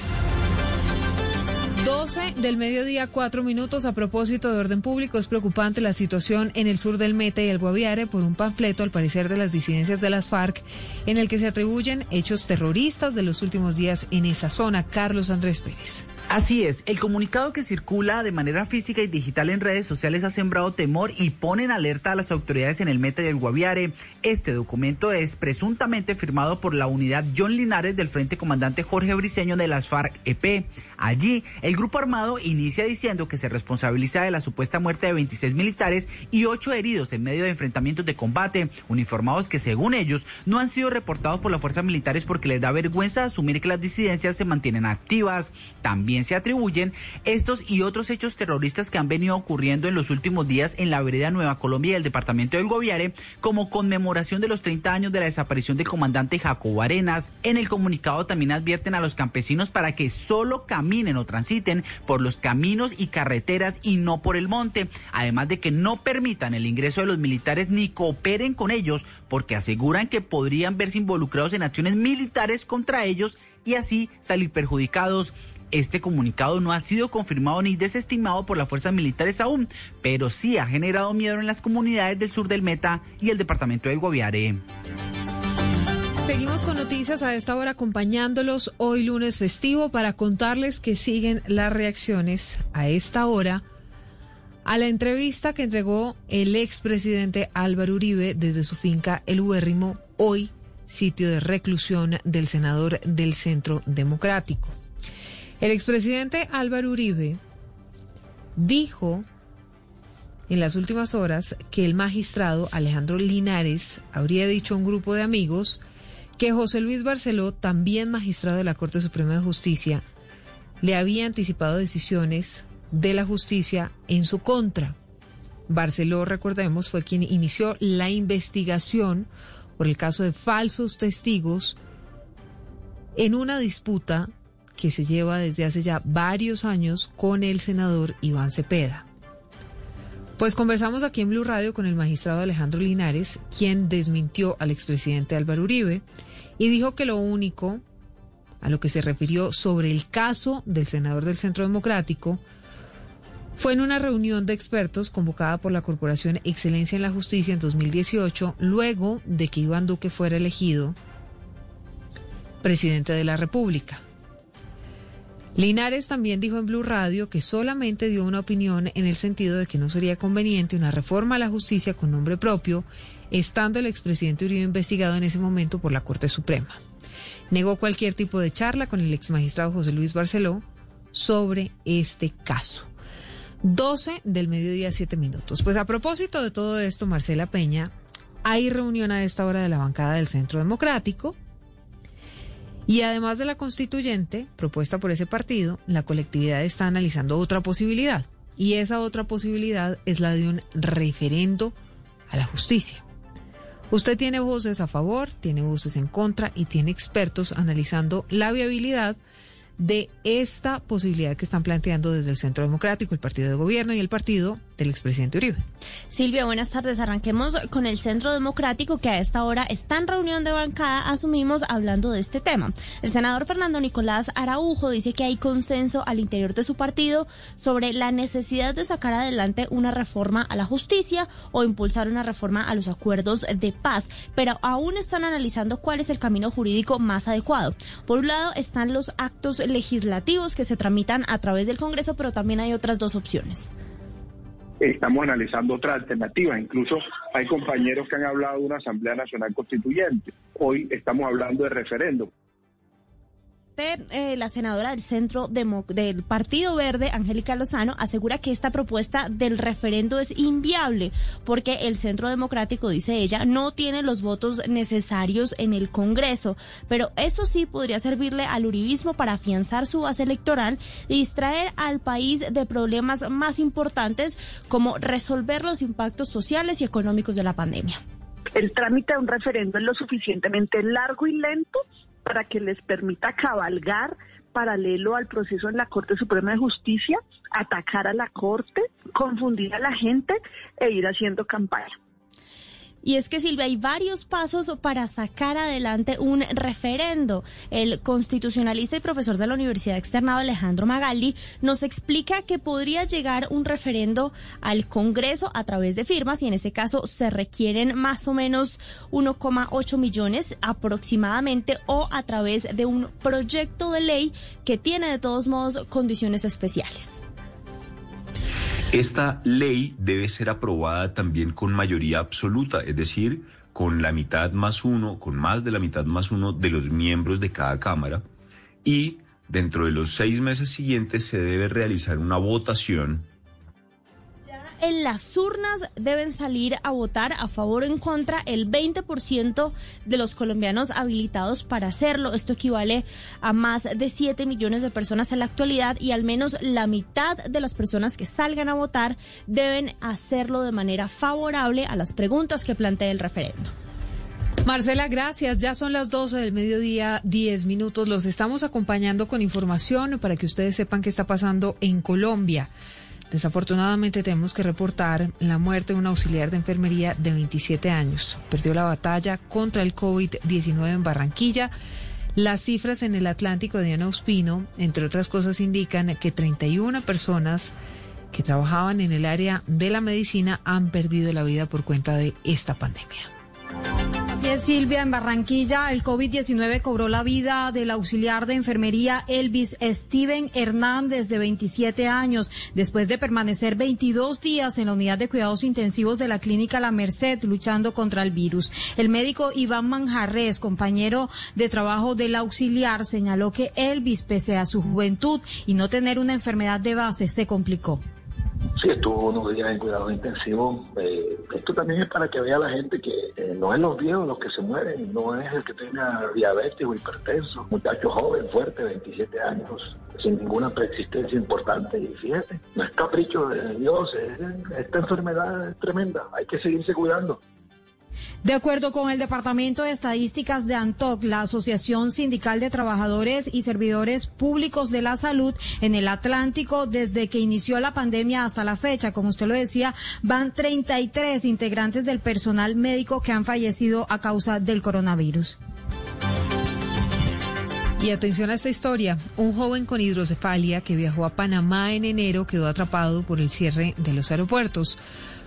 12 del mediodía, 4 minutos. A propósito de orden público, es preocupante la situación en el sur del Meta y el Guaviare por un panfleto, al parecer, de las disidencias de las FARC, en el que se atribuyen hechos terroristas de los últimos días en esa zona. Carlos Andrés Pérez. Así es, el comunicado que circula de manera física y digital en redes sociales ha sembrado temor y pone en alerta a las autoridades en el Meta y el Guaviare. Este documento es presuntamente firmado por la unidad John Linares del Frente Comandante Jorge Briceño de las FARC-EP. Allí, el grupo armado inicia diciendo que se responsabiliza de la supuesta muerte de 26 militares y 8 heridos en medio de enfrentamientos de combate, uniformados que según ellos no han sido reportados por las fuerzas militares porque les da vergüenza asumir que las disidencias se mantienen activas. También se atribuyen estos y otros hechos terroristas que han venido ocurriendo en los últimos días en la vereda Nueva Colombia y el departamento del Goviare como conmemoración de los 30 años de la desaparición del comandante Jacobo Arenas. En el comunicado también advierten a los campesinos para que solo caminen o transiten por los caminos y carreteras y no por el monte, además de que no permitan el ingreso de los militares ni cooperen con ellos porque aseguran que podrían verse involucrados en acciones militares contra ellos y así salir perjudicados. Este comunicado no ha sido confirmado ni desestimado por las fuerzas militares aún, pero sí ha generado miedo en las comunidades del sur del Meta y el departamento del Guaviare. Seguimos con noticias a esta hora acompañándolos hoy lunes festivo para contarles que siguen las reacciones a esta hora a la entrevista que entregó el expresidente Álvaro Uribe desde su finca El Huérrimo, hoy sitio de reclusión del senador del Centro Democrático. El expresidente Álvaro Uribe dijo en las últimas horas que el magistrado Alejandro Linares habría dicho a un grupo de amigos que José Luis Barceló, también magistrado de la Corte Suprema de Justicia, le había anticipado decisiones de la justicia en su contra. Barceló, recordemos, fue quien inició la investigación por el caso de falsos testigos en una disputa que se lleva desde hace ya varios años con el senador Iván Cepeda. Pues conversamos aquí en Blue Radio con el magistrado Alejandro Linares, quien desmintió al expresidente Álvaro Uribe y dijo que lo único a lo que se refirió sobre el caso del senador del Centro Democrático fue en una reunión de expertos convocada por la Corporación Excelencia en la Justicia en 2018, luego de que Iván Duque fuera elegido presidente de la República. Linares también dijo en Blue Radio que solamente dio una opinión en el sentido de que no sería conveniente una reforma a la justicia con nombre propio, estando el expresidente Uribe investigado en ese momento por la Corte Suprema. Negó cualquier tipo de charla con el exmagistrado José Luis Barceló sobre este caso. 12 del mediodía, 7 minutos. Pues a propósito de todo esto, Marcela Peña, hay reunión a esta hora de la bancada del Centro Democrático. Y además de la constituyente propuesta por ese partido, la colectividad está analizando otra posibilidad. Y esa otra posibilidad es la de un referendo a la justicia. Usted tiene voces a favor, tiene voces en contra y tiene expertos analizando la viabilidad de esta posibilidad que están planteando desde el Centro Democrático, el Partido de Gobierno y el partido del expresidente Uribe. Silvia, buenas tardes. Arranquemos con el Centro Democrático que a esta hora está en reunión de bancada, asumimos, hablando de este tema. El senador Fernando Nicolás Araujo dice que hay consenso al interior de su partido sobre la necesidad de sacar adelante una reforma a la justicia o impulsar una reforma a los acuerdos de paz, pero aún están analizando cuál es el camino jurídico más adecuado. Por un lado están los actos legislativos que se tramitan a través del Congreso, pero también hay otras dos opciones estamos analizando otra alternativa. Incluso hay compañeros que han hablado de una Asamblea Nacional Constituyente. Hoy estamos hablando de referéndum. Eh, la senadora del Centro Demo del Partido Verde, Angélica Lozano, asegura que esta propuesta del referendo es inviable porque el Centro Democrático, dice ella, no tiene los votos necesarios en el Congreso. Pero eso sí podría servirle al uribismo para afianzar su base electoral y distraer al país de problemas más importantes como resolver los impactos sociales y económicos de la pandemia. El trámite de un referendo es lo suficientemente largo y lento para que les permita cabalgar paralelo al proceso en la Corte Suprema de Justicia, atacar a la Corte, confundir a la gente e ir haciendo campaña. Y es que Silvia, hay varios pasos para sacar adelante un referendo. El constitucionalista y profesor de la Universidad Externado Alejandro Magaldi nos explica que podría llegar un referendo al Congreso a través de firmas y en ese caso se requieren más o menos 1,8 millones aproximadamente o a través de un proyecto de ley que tiene de todos modos condiciones especiales. Esta ley debe ser aprobada también con mayoría absoluta, es decir, con la mitad más uno, con más de la mitad más uno de los miembros de cada Cámara. Y dentro de los seis meses siguientes se debe realizar una votación en las urnas deben salir a votar a favor o en contra el 20% de los colombianos habilitados para hacerlo. Esto equivale a más de 7 millones de personas en la actualidad y al menos la mitad de las personas que salgan a votar deben hacerlo de manera favorable a las preguntas que plantea el referendo. Marcela, gracias. Ya son las 12 del mediodía, 10 minutos. Los estamos acompañando con información para que ustedes sepan qué está pasando en Colombia. Desafortunadamente tenemos que reportar la muerte de un auxiliar de enfermería de 27 años. Perdió la batalla contra el COVID-19 en Barranquilla. Las cifras en el Atlántico de Diana Ospino, entre otras cosas, indican que 31 personas que trabajaban en el área de la medicina han perdido la vida por cuenta de esta pandemia. Así es, Silvia, en Barranquilla el COVID-19 cobró la vida del auxiliar de enfermería Elvis Steven Hernández, de 27 años, después de permanecer 22 días en la unidad de cuidados intensivos de la clínica La Merced luchando contra el virus. El médico Iván Manjarres, compañero de trabajo del auxiliar, señaló que Elvis, pese a su juventud y no tener una enfermedad de base, se complicó. Sí, estuvo unos días en cuidado intensivo. Eh, esto también es para que vea la gente que eh, no es los viejos los que se mueren, no es el que tenga diabetes o hipertenso. Muchacho joven, fuerte, 27 años, sin ninguna preexistencia importante. Y fíjate, no es capricho de Dios, es- esta enfermedad es tremenda, hay que seguirse cuidando. De acuerdo con el Departamento de Estadísticas de ANTOC, la Asociación Sindical de Trabajadores y Servidores Públicos de la Salud en el Atlántico, desde que inició la pandemia hasta la fecha, como usted lo decía, van 33 integrantes del personal médico que han fallecido a causa del coronavirus. Y atención a esta historia. Un joven con hidrocefalia que viajó a Panamá en enero quedó atrapado por el cierre de los aeropuertos.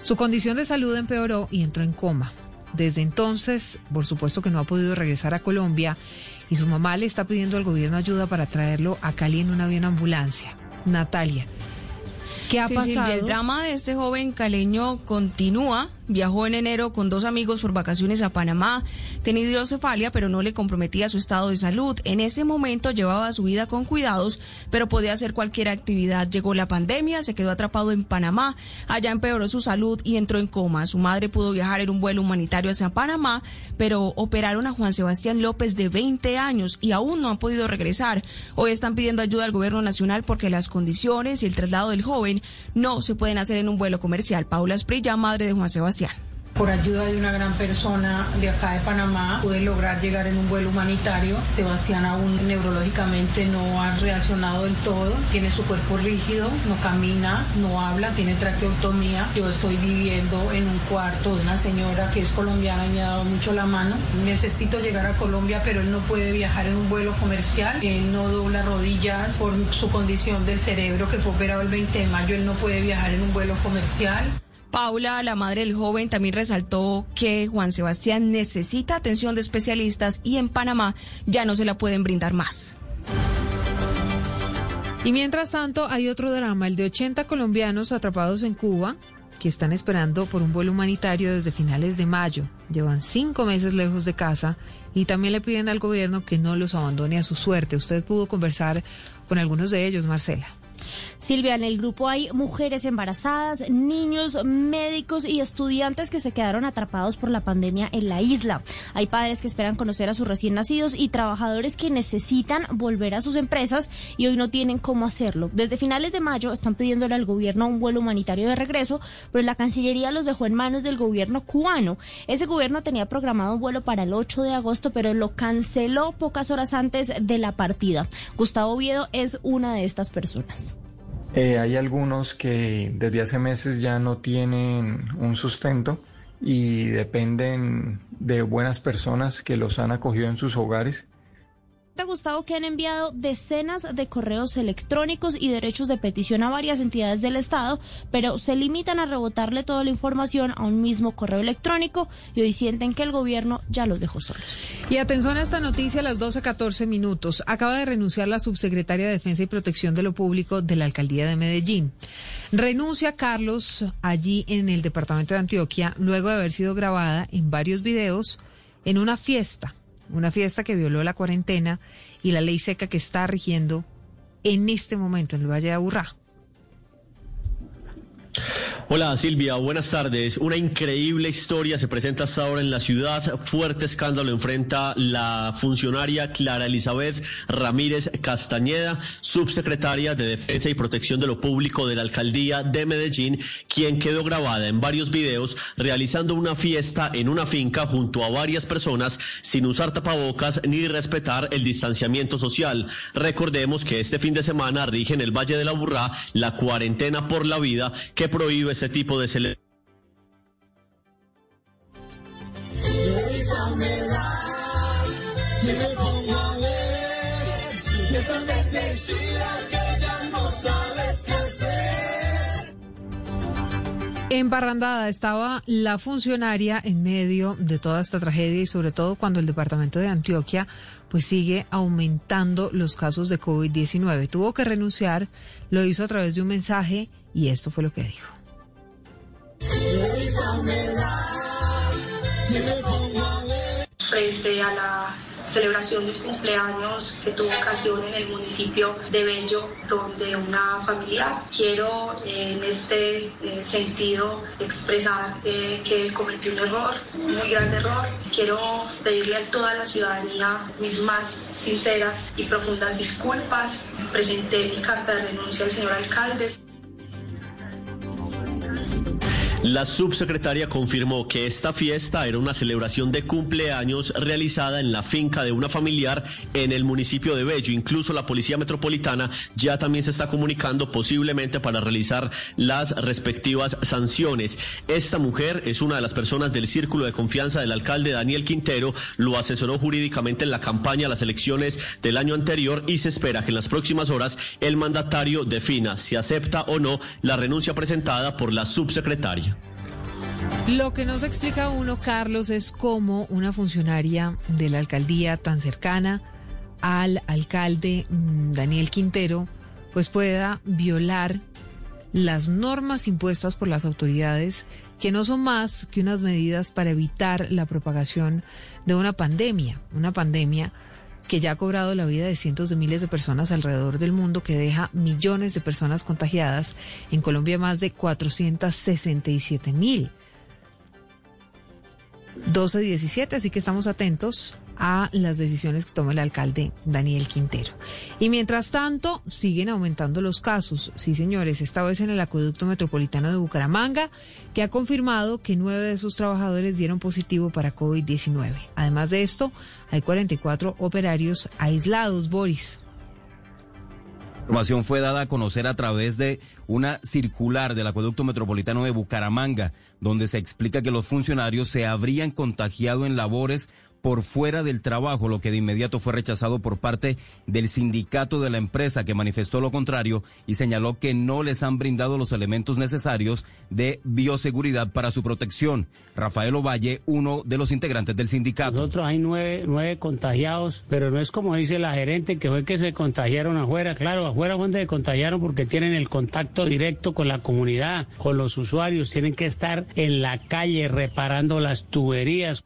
Su condición de salud empeoró y entró en coma. Desde entonces, por supuesto que no ha podido regresar a Colombia y su mamá le está pidiendo al gobierno ayuda para traerlo a Cali en un avión ambulancia. Natalia, ¿qué ha Sí, pasado? Silvia, el drama de este joven caleño continúa. Viajó en enero con dos amigos por vacaciones a Panamá. Tenía hidrocefalia, pero no le comprometía su estado de salud. En ese momento llevaba su vida con cuidados, pero podía hacer cualquier actividad. Llegó la pandemia, se quedó atrapado en Panamá. Allá empeoró su salud y entró en coma. Su madre pudo viajar en un vuelo humanitario hacia Panamá, pero operaron a Juan Sebastián López de 20 años y aún no han podido regresar. Hoy están pidiendo ayuda al gobierno nacional porque las condiciones y el traslado del joven no se pueden hacer en un vuelo comercial. Paula Esprilla, madre de Juan Sebastián. Por ayuda de una gran persona de acá de Panamá pude lograr llegar en un vuelo humanitario. Sebastián aún neurológicamente no ha reaccionado del todo, tiene su cuerpo rígido, no camina, no habla, tiene traqueotomía. Yo estoy viviendo en un cuarto de una señora que es colombiana y me ha dado mucho la mano. Necesito llegar a Colombia, pero él no puede viajar en un vuelo comercial. Él no dobla rodillas por su condición del cerebro que fue operado el 20 de mayo. Él no puede viajar en un vuelo comercial. Paula, la madre del joven, también resaltó que Juan Sebastián necesita atención de especialistas y en Panamá ya no se la pueden brindar más. Y mientras tanto, hay otro drama, el de 80 colombianos atrapados en Cuba que están esperando por un vuelo humanitario desde finales de mayo. Llevan cinco meses lejos de casa y también le piden al gobierno que no los abandone a su suerte. Usted pudo conversar con algunos de ellos, Marcela. Silvia, en el grupo hay mujeres embarazadas, niños, médicos y estudiantes que se quedaron atrapados por la pandemia en la isla. Hay padres que esperan conocer a sus recién nacidos y trabajadores que necesitan volver a sus empresas y hoy no tienen cómo hacerlo. Desde finales de mayo están pidiéndole al gobierno un vuelo humanitario de regreso, pero la Cancillería los dejó en manos del gobierno cubano. Ese gobierno tenía programado un vuelo para el 8 de agosto, pero lo canceló pocas horas antes de la partida. Gustavo Oviedo es una de estas personas. Eh, hay algunos que desde hace meses ya no tienen un sustento y dependen de buenas personas que los han acogido en sus hogares. Te Gustavo que han enviado decenas de correos electrónicos y derechos de petición a varias entidades del Estado, pero se limitan a rebotarle toda la información a un mismo correo electrónico y hoy sienten que el gobierno ya los dejó solos. Y atención a esta noticia a las 12.14 minutos. Acaba de renunciar la subsecretaria de Defensa y Protección de lo Público de la Alcaldía de Medellín. Renuncia Carlos allí en el departamento de Antioquia luego de haber sido grabada en varios videos en una fiesta, una fiesta que violó la cuarentena y la ley seca que está rigiendo en este momento en el Valle de Aburrá. Hola Silvia, buenas tardes. Una increíble historia se presenta hasta ahora en la ciudad. Fuerte escándalo enfrenta la funcionaria Clara Elizabeth Ramírez Castañeda, subsecretaria de Defensa y Protección de lo Público de la Alcaldía de Medellín, quien quedó grabada en varios videos realizando una fiesta en una finca junto a varias personas sin usar tapabocas ni respetar el distanciamiento social. Recordemos que este fin de semana rige en el Valle de la Burrá la cuarentena por la vida que prohíbe este tipo de celebraciones. Esa humedad, si me pongo a ver, que tan bendecida que ya no sabes qué hacer. En Barrandada estaba la funcionaria en medio de toda esta tragedia y sobre todo cuando el departamento de Antioquia pues sigue aumentando los casos de COVID-19. Tuvo que renunciar, lo hizo a través de un mensaje y esto fue lo que dijo. Frente a la celebración del cumpleaños que tuvo ocasión en el municipio de Bello, donde una familiar. Quiero en este eh, sentido expresar eh, que cometí un error, un muy grande error. Quiero pedirle a toda la ciudadanía mis más sinceras y profundas disculpas. Presenté mi carta de renuncia al señor alcalde. La subsecretaria confirmó que esta fiesta era una celebración de cumpleaños realizada en la finca de una familiar en el municipio de Bello. Incluso la Policía Metropolitana ya también se está comunicando posiblemente para realizar las respectivas sanciones. Esta mujer es una de las personas del círculo de confianza del alcalde Daniel Quintero, lo asesoró jurídicamente en la campaña a las elecciones del año anterior y se espera que en las próximas horas el mandatario defina si acepta o no la renuncia presentada por la subsecretaria. Lo que nos explica uno, Carlos, es cómo una funcionaria de la alcaldía tan cercana al alcalde mm, Daniel Quintero, pues pueda violar las normas impuestas por las autoridades, que no son más que unas medidas para evitar la propagación de una pandemia, una pandemia que ya ha cobrado la vida de cientos de miles de personas alrededor del mundo, que deja millones de personas contagiadas, en Colombia más de 467 mil. 12-17, así que estamos atentos a las decisiones que tome el alcalde Daniel Quintero. Y mientras tanto, siguen aumentando los casos. Sí, señores, esta vez en el acueducto metropolitano de Bucaramanga, que ha confirmado que nueve de sus trabajadores dieron positivo para COVID-19. Además de esto, hay 44 operarios aislados, Boris. La información fue dada a conocer a través de una circular del acueducto metropolitano de Bucaramanga, donde se explica que los funcionarios se habrían contagiado en labores por fuera del trabajo, lo que de inmediato fue rechazado por parte del sindicato de la empresa que manifestó lo contrario y señaló que no les han brindado los elementos necesarios de bioseguridad para su protección. Rafael Ovalle, uno de los integrantes del sindicato. Nosotros hay nueve, nueve contagiados, pero no es como dice la gerente que fue que se contagiaron afuera. Claro, afuera fue donde se contagiaron porque tienen el contacto directo con la comunidad, con los usuarios, tienen que estar en la calle reparando las tuberías.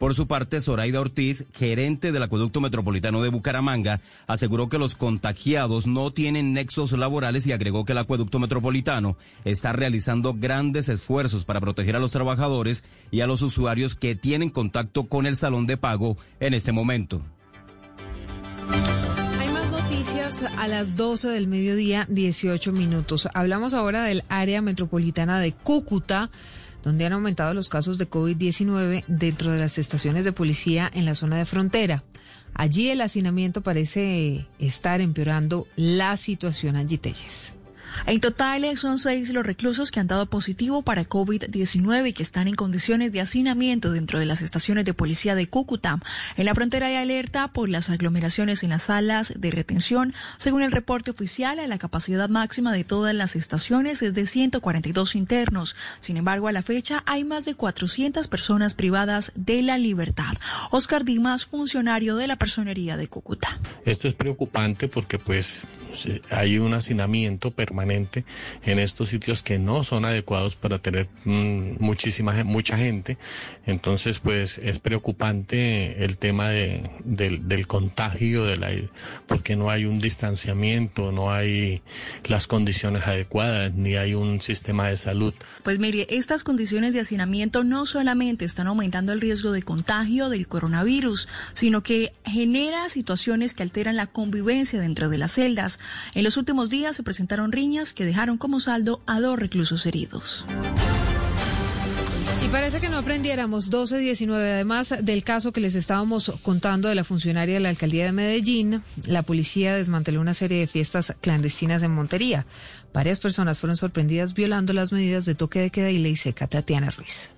Por su parte, Zoraida Ortiz, gerente del Acueducto Metropolitano de Bucaramanga, aseguró que los contagiados no tienen nexos laborales y agregó que el Acueducto Metropolitano está realizando grandes esfuerzos para proteger a los trabajadores y a los usuarios que tienen contacto con el salón de pago en este momento. A las 12 del mediodía, 18 minutos. Hablamos ahora del área metropolitana de Cúcuta donde han aumentado los casos de COVID-19 dentro de las estaciones de policía en la zona de frontera. Allí el hacinamiento parece estar empeorando la situación allí Telles. En total son seis los reclusos que han dado positivo para COVID-19 y que están en condiciones de hacinamiento dentro de las estaciones de policía de Cúcuta. En la frontera hay alerta por las aglomeraciones en las salas de retención. Según el reporte oficial, la capacidad máxima de todas las estaciones es de 142 internos. Sin embargo, a la fecha hay más de 400 personas privadas de la libertad. Oscar Dimas, funcionario de la personería de Cúcuta. Esto es preocupante porque pues hay un hacinamiento permanente permanente en estos sitios que no son adecuados para tener mm, muchísima mucha gente. Entonces, pues es preocupante el tema de, del, del contagio, de la, porque no hay un distanciamiento, no hay las condiciones adecuadas, ni hay un sistema de salud. Pues mire, estas condiciones de hacinamiento no solamente están aumentando el riesgo de contagio del coronavirus, sino que genera situaciones que alteran la convivencia dentro de las celdas. En los últimos días se presentaron riñas que dejaron como saldo a dos reclusos heridos. Y parece que no aprendiéramos 12-19, además del caso que les estábamos contando de la funcionaria de la alcaldía de Medellín, la policía desmanteló una serie de fiestas clandestinas en Montería. Varias personas fueron sorprendidas violando las medidas de toque de queda y ley seca. Tatiana Ruiz.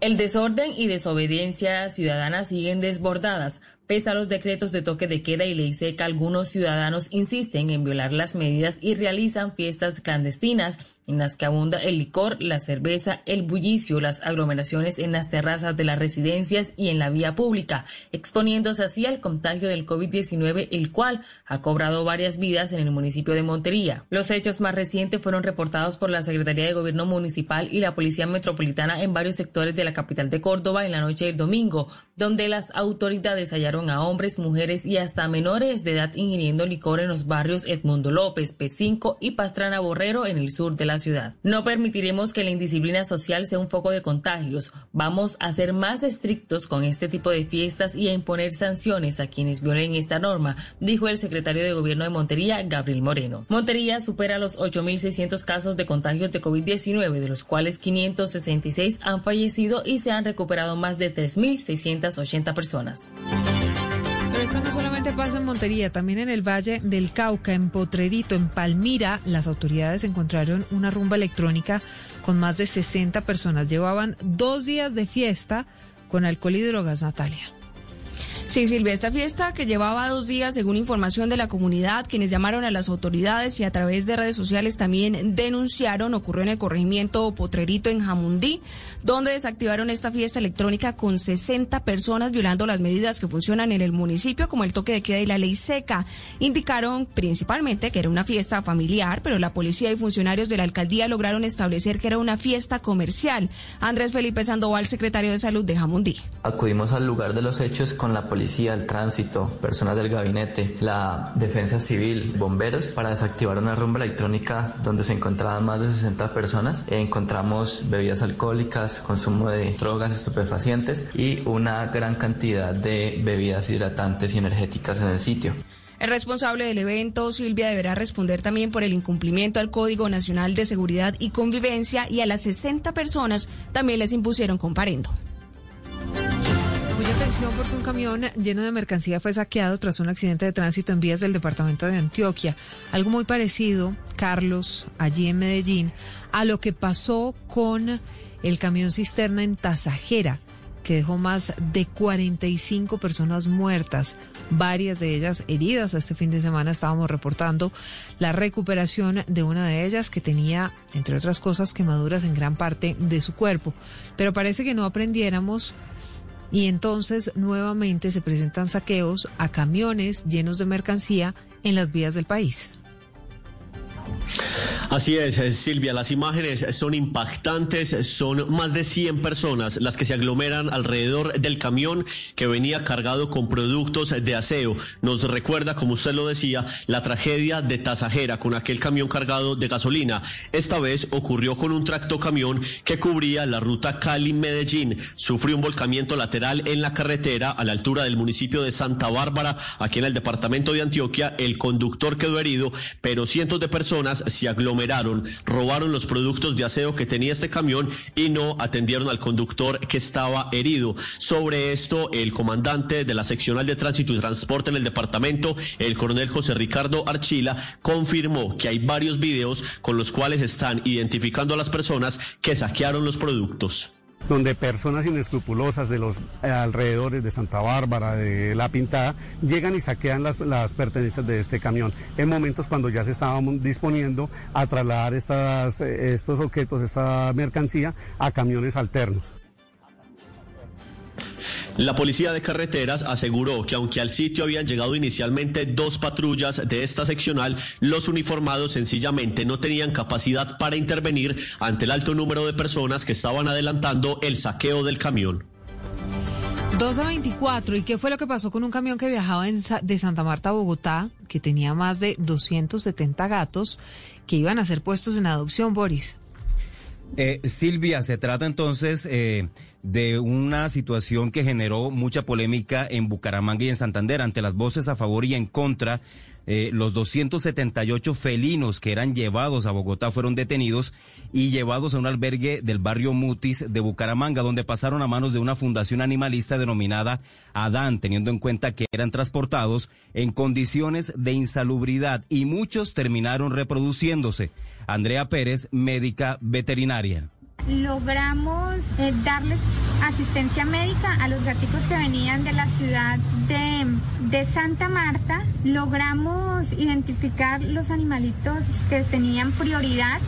El desorden y desobediencia ciudadana siguen desbordadas. Pese a los decretos de toque de queda y ley seca, algunos ciudadanos insisten en violar las medidas y realizan fiestas clandestinas en las que abunda el licor, la cerveza, el bullicio, las aglomeraciones en las terrazas de las residencias y en la vía pública, exponiéndose así al contagio del COVID-19, el cual ha cobrado varias vidas en el municipio de Montería. Los hechos más recientes fueron reportados por la Secretaría de Gobierno Municipal y la Policía Metropolitana en varios sectores de la capital de Córdoba en la noche del domingo, donde las autoridades hallaron a hombres, mujeres y hasta menores de edad ingiriendo licor en los barrios Edmundo López, P5 y Pastrana Borrero en el sur de la ciudad. No permitiremos que la indisciplina social sea un foco de contagios. Vamos a ser más estrictos con este tipo de fiestas y a imponer sanciones a quienes violen esta norma, dijo el secretario de Gobierno de Montería, Gabriel Moreno. Montería supera los 8.600 casos de contagios de COVID-19, de los cuales 566 han fallecido y se han recuperado más de 3.680 personas. Pero eso no solamente pasa en Montería, también en el Valle del Cauca, en Potrerito, en Palmira, las autoridades encontraron una rumba electrónica con más de 60 personas. Llevaban dos días de fiesta con alcohol y drogas, Natalia. Sí, Silvia, esta fiesta que llevaba dos días, según información de la comunidad, quienes llamaron a las autoridades y a través de redes sociales también denunciaron, ocurrió en el corregimiento Potrerito en Jamundí, donde desactivaron esta fiesta electrónica con 60 personas violando las medidas que funcionan en el municipio, como el toque de queda y la ley seca. Indicaron principalmente que era una fiesta familiar, pero la policía y funcionarios de la alcaldía lograron establecer que era una fiesta comercial. Andrés Felipe Sandoval, secretario de Salud de Jamundí. Acudimos al lugar de los hechos con la policía, el tránsito, personas del gabinete, la defensa civil, bomberos, para desactivar una rumba electrónica donde se encontraban más de 60 personas. Encontramos bebidas alcohólicas, consumo de drogas estupefacientes y una gran cantidad de bebidas hidratantes y energéticas en el sitio. El responsable del evento, Silvia, deberá responder también por el incumplimiento al Código Nacional de Seguridad y Convivencia y a las 60 personas también les impusieron comparendo. Atención porque un camión lleno de mercancía fue saqueado tras un accidente de tránsito en vías del departamento de Antioquia. Algo muy parecido, Carlos, allí en Medellín, a lo que pasó con el camión cisterna en Tasajera, que dejó más de 45 personas muertas, varias de ellas heridas. Este fin de semana estábamos reportando la recuperación de una de ellas que tenía, entre otras cosas, quemaduras en gran parte de su cuerpo. Pero parece que no aprendiéramos y entonces nuevamente se presentan saqueos a camiones llenos de mercancía en las vías del país. Así es, Silvia, las imágenes son impactantes, son más de 100 personas las que se aglomeran alrededor del camión que venía cargado con productos de aseo. Nos recuerda, como usted lo decía, la tragedia de Tasajera con aquel camión cargado de gasolina. Esta vez ocurrió con un tractocamión que cubría la ruta Cali-Medellín. Sufrió un volcamiento lateral en la carretera a la altura del municipio de Santa Bárbara, aquí en el departamento de Antioquia. El conductor quedó herido, pero cientos de personas se aglomeraron, robaron los productos de aseo que tenía este camión y no atendieron al conductor que estaba herido. Sobre esto, el comandante de la seccional de tránsito y transporte en el departamento, el coronel José Ricardo Archila, confirmó que hay varios videos con los cuales están identificando a las personas que saquearon los productos donde personas inescrupulosas de los eh, alrededores de Santa Bárbara, de La Pintada, llegan y saquean las, pertenencias de este camión en momentos cuando ya se estábamos disponiendo a trasladar estas, estos objetos, esta mercancía, a camiones alternos. La policía de carreteras aseguró que aunque al sitio habían llegado inicialmente dos patrullas de esta seccional, los uniformados sencillamente no tenían capacidad para intervenir ante el alto número de personas que estaban adelantando el saqueo del camión. 2 a 24. ¿Y qué fue lo que pasó con un camión que viajaba en de Santa Marta a Bogotá, que tenía más de 270 gatos que iban a ser puestos en adopción, Boris? Eh, Silvia, se trata entonces eh, de una situación que generó mucha polémica en Bucaramanga y en Santander ante las voces a favor y en contra. Eh, los 278 felinos que eran llevados a Bogotá fueron detenidos y llevados a un albergue del barrio Mutis de Bucaramanga, donde pasaron a manos de una fundación animalista denominada Adán, teniendo en cuenta que eran transportados en condiciones de insalubridad y muchos terminaron reproduciéndose. Andrea Pérez, médica veterinaria. Logramos eh, darles asistencia médica a los gaticos que venían de la ciudad de, de Santa Marta. Logramos identificar los animalitos que tenían prioridad.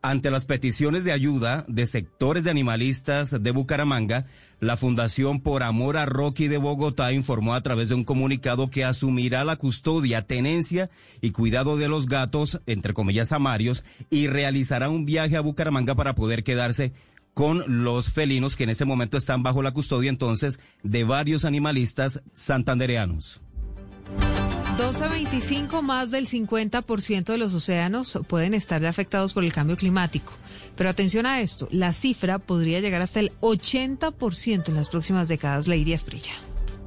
Ante las peticiones de ayuda de sectores de animalistas de Bucaramanga, la Fundación Por Amor a Rocky de Bogotá informó a través de un comunicado que asumirá la custodia, tenencia y cuidado de los gatos, entre comillas amarios, y realizará un viaje a Bucaramanga para poder quedarse con los felinos que en ese momento están bajo la custodia entonces de varios animalistas santandereanos. 2 a 25, más del 50% de los océanos pueden estar ya afectados por el cambio climático. Pero atención a esto, la cifra podría llegar hasta el 80% en las próximas décadas. Lady Esprilla.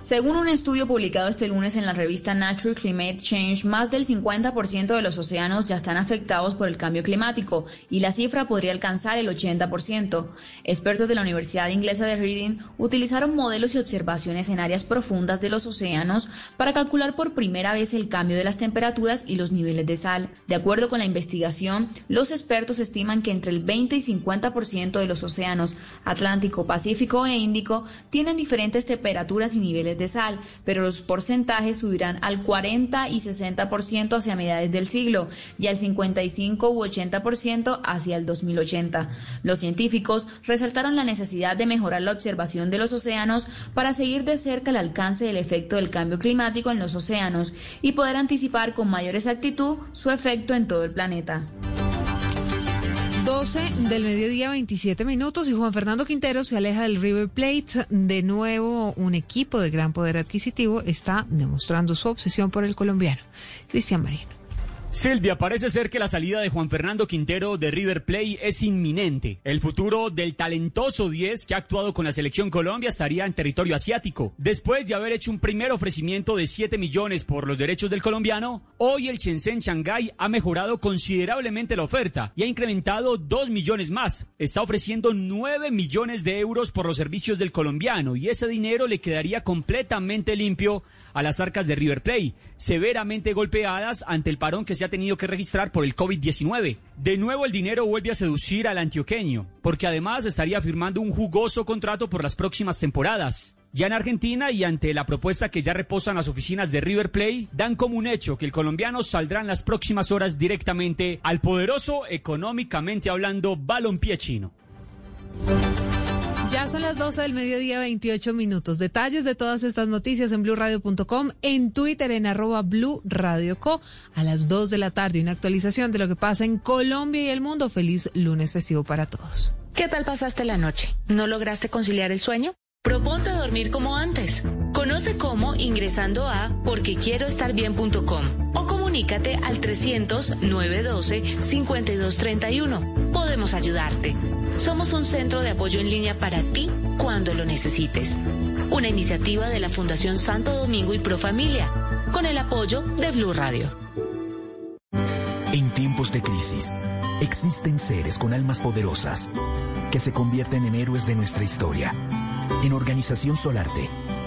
Según un estudio publicado este lunes en la revista Nature Climate Change, más del 50% de los océanos ya están afectados por el cambio climático y la cifra podría alcanzar el 80%. Expertos de la Universidad Inglesa de Reading utilizaron modelos y observaciones en áreas profundas de los océanos para calcular por primera vez el cambio de las temperaturas y los niveles de sal. De acuerdo con la investigación, los expertos estiman que entre el 20 y 50% de los océanos Atlántico, Pacífico e Índico tienen diferentes temperaturas y niveles de sal, pero los porcentajes subirán al 40 y 60% hacia mediados del siglo y al 55 u 80% hacia el 2080. Los científicos resaltaron la necesidad de mejorar la observación de los océanos para seguir de cerca el alcance del efecto del cambio climático en los océanos y poder anticipar con mayor exactitud su efecto en todo el planeta. 12 del mediodía, 27 minutos, y Juan Fernando Quintero se aleja del River Plate. De nuevo, un equipo de gran poder adquisitivo está demostrando su obsesión por el colombiano. Cristian Marín. Silvia, parece ser que la salida de Juan Fernando Quintero de River Plate es inminente. El futuro del talentoso 10 que ha actuado con la selección Colombia estaría en territorio asiático. Después de haber hecho un primer ofrecimiento de 7 millones por los derechos del colombiano, hoy el Shenzhen Shanghai ha mejorado considerablemente la oferta y ha incrementado 2 millones más. Está ofreciendo 9 millones de euros por los servicios del colombiano y ese dinero le quedaría completamente limpio a las arcas de River Plate, severamente golpeadas ante el parón que se ha tenido que registrar por el COVID-19. De nuevo el dinero vuelve a seducir al antioqueño, porque además estaría firmando un jugoso contrato por las próximas temporadas. Ya en Argentina y ante la propuesta que ya reposan las oficinas de River Plate, dan como un hecho que el colombiano saldrá en las próximas horas directamente al poderoso, económicamente hablando, balompié chino. Ya son las 12 del mediodía, 28 minutos. Detalles de todas estas noticias en blurradio.com, en Twitter en arroba Blue Radio Co. A las 2 de la tarde, una actualización de lo que pasa en Colombia y el mundo. Feliz lunes festivo para todos. ¿Qué tal pasaste la noche? ¿No lograste conciliar el sueño? Proponte dormir como antes. Conoce cómo ingresando a porquequieroestarbien.com o comunícate al 300-912-5231. Podemos ayudarte. Somos un centro de apoyo en línea para ti cuando lo necesites. Una iniciativa de la Fundación Santo Domingo y Profamilia, con el apoyo de Blue Radio. En tiempos de crisis, existen seres con almas poderosas que se convierten en héroes de nuestra historia. En Organización Solarte,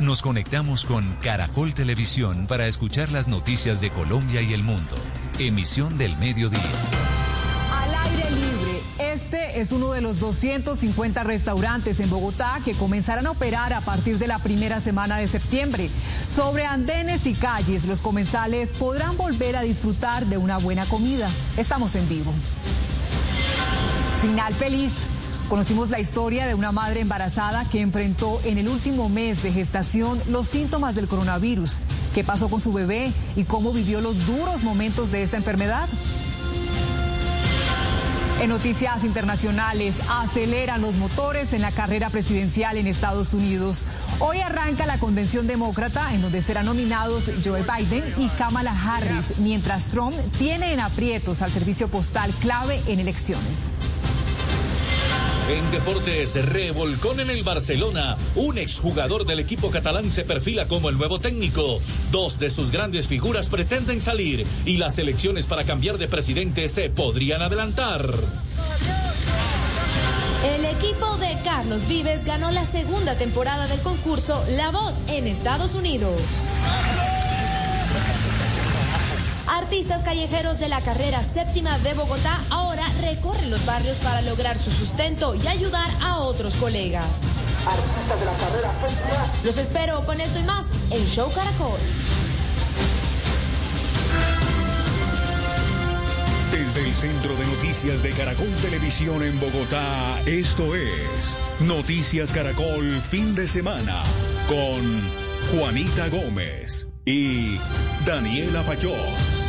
nos conectamos con Caracol Televisión para escuchar las noticias de Colombia y el mundo. Emisión del mediodía. Al aire libre, este es uno de los 250 restaurantes en Bogotá que comenzarán a operar a partir de la primera semana de septiembre. Sobre andenes y calles, los comensales podrán volver a disfrutar de una buena comida. Estamos en vivo. Final feliz. Conocimos la historia de una madre embarazada que enfrentó en el último mes de gestación los síntomas del coronavirus. ¿Qué pasó con su bebé y cómo vivió los duros momentos de esta enfermedad? En noticias internacionales, aceleran los motores en la carrera presidencial en Estados Unidos. Hoy arranca la convención demócrata en donde serán nominados Joe Biden y Kamala Harris, mientras Trump tiene en aprietos al servicio postal clave en elecciones. En deportes, revolcón en el Barcelona. Un exjugador del equipo catalán se perfila como el nuevo técnico. Dos de sus grandes figuras pretenden salir y las elecciones para cambiar de presidente se podrían adelantar. El equipo de Carlos Vives ganó la segunda temporada del concurso La Voz en Estados Unidos. Artistas callejeros de la carrera séptima de Bogotá ahora recorren los barrios para lograr su sustento y ayudar a otros colegas. Artistas de la carrera séptima. Los espero con esto y más en Show Caracol. Desde el Centro de Noticias de Caracol Televisión en Bogotá, esto es Noticias Caracol Fin de Semana con Juanita Gómez y Daniela Pachón.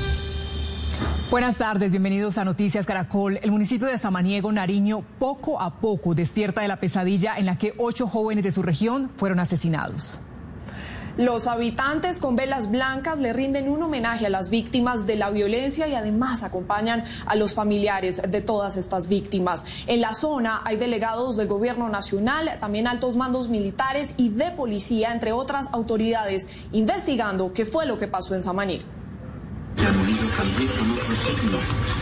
Buenas tardes, bienvenidos a Noticias Caracol. El municipio de Samaniego, Nariño, poco a poco despierta de la pesadilla en la que ocho jóvenes de su región fueron asesinados. Los habitantes con velas blancas le rinden un homenaje a las víctimas de la violencia y además acompañan a los familiares de todas estas víctimas. En la zona hay delegados del gobierno nacional, también altos mandos militares y de policía, entre otras autoridades, investigando qué fue lo que pasó en Samaniego.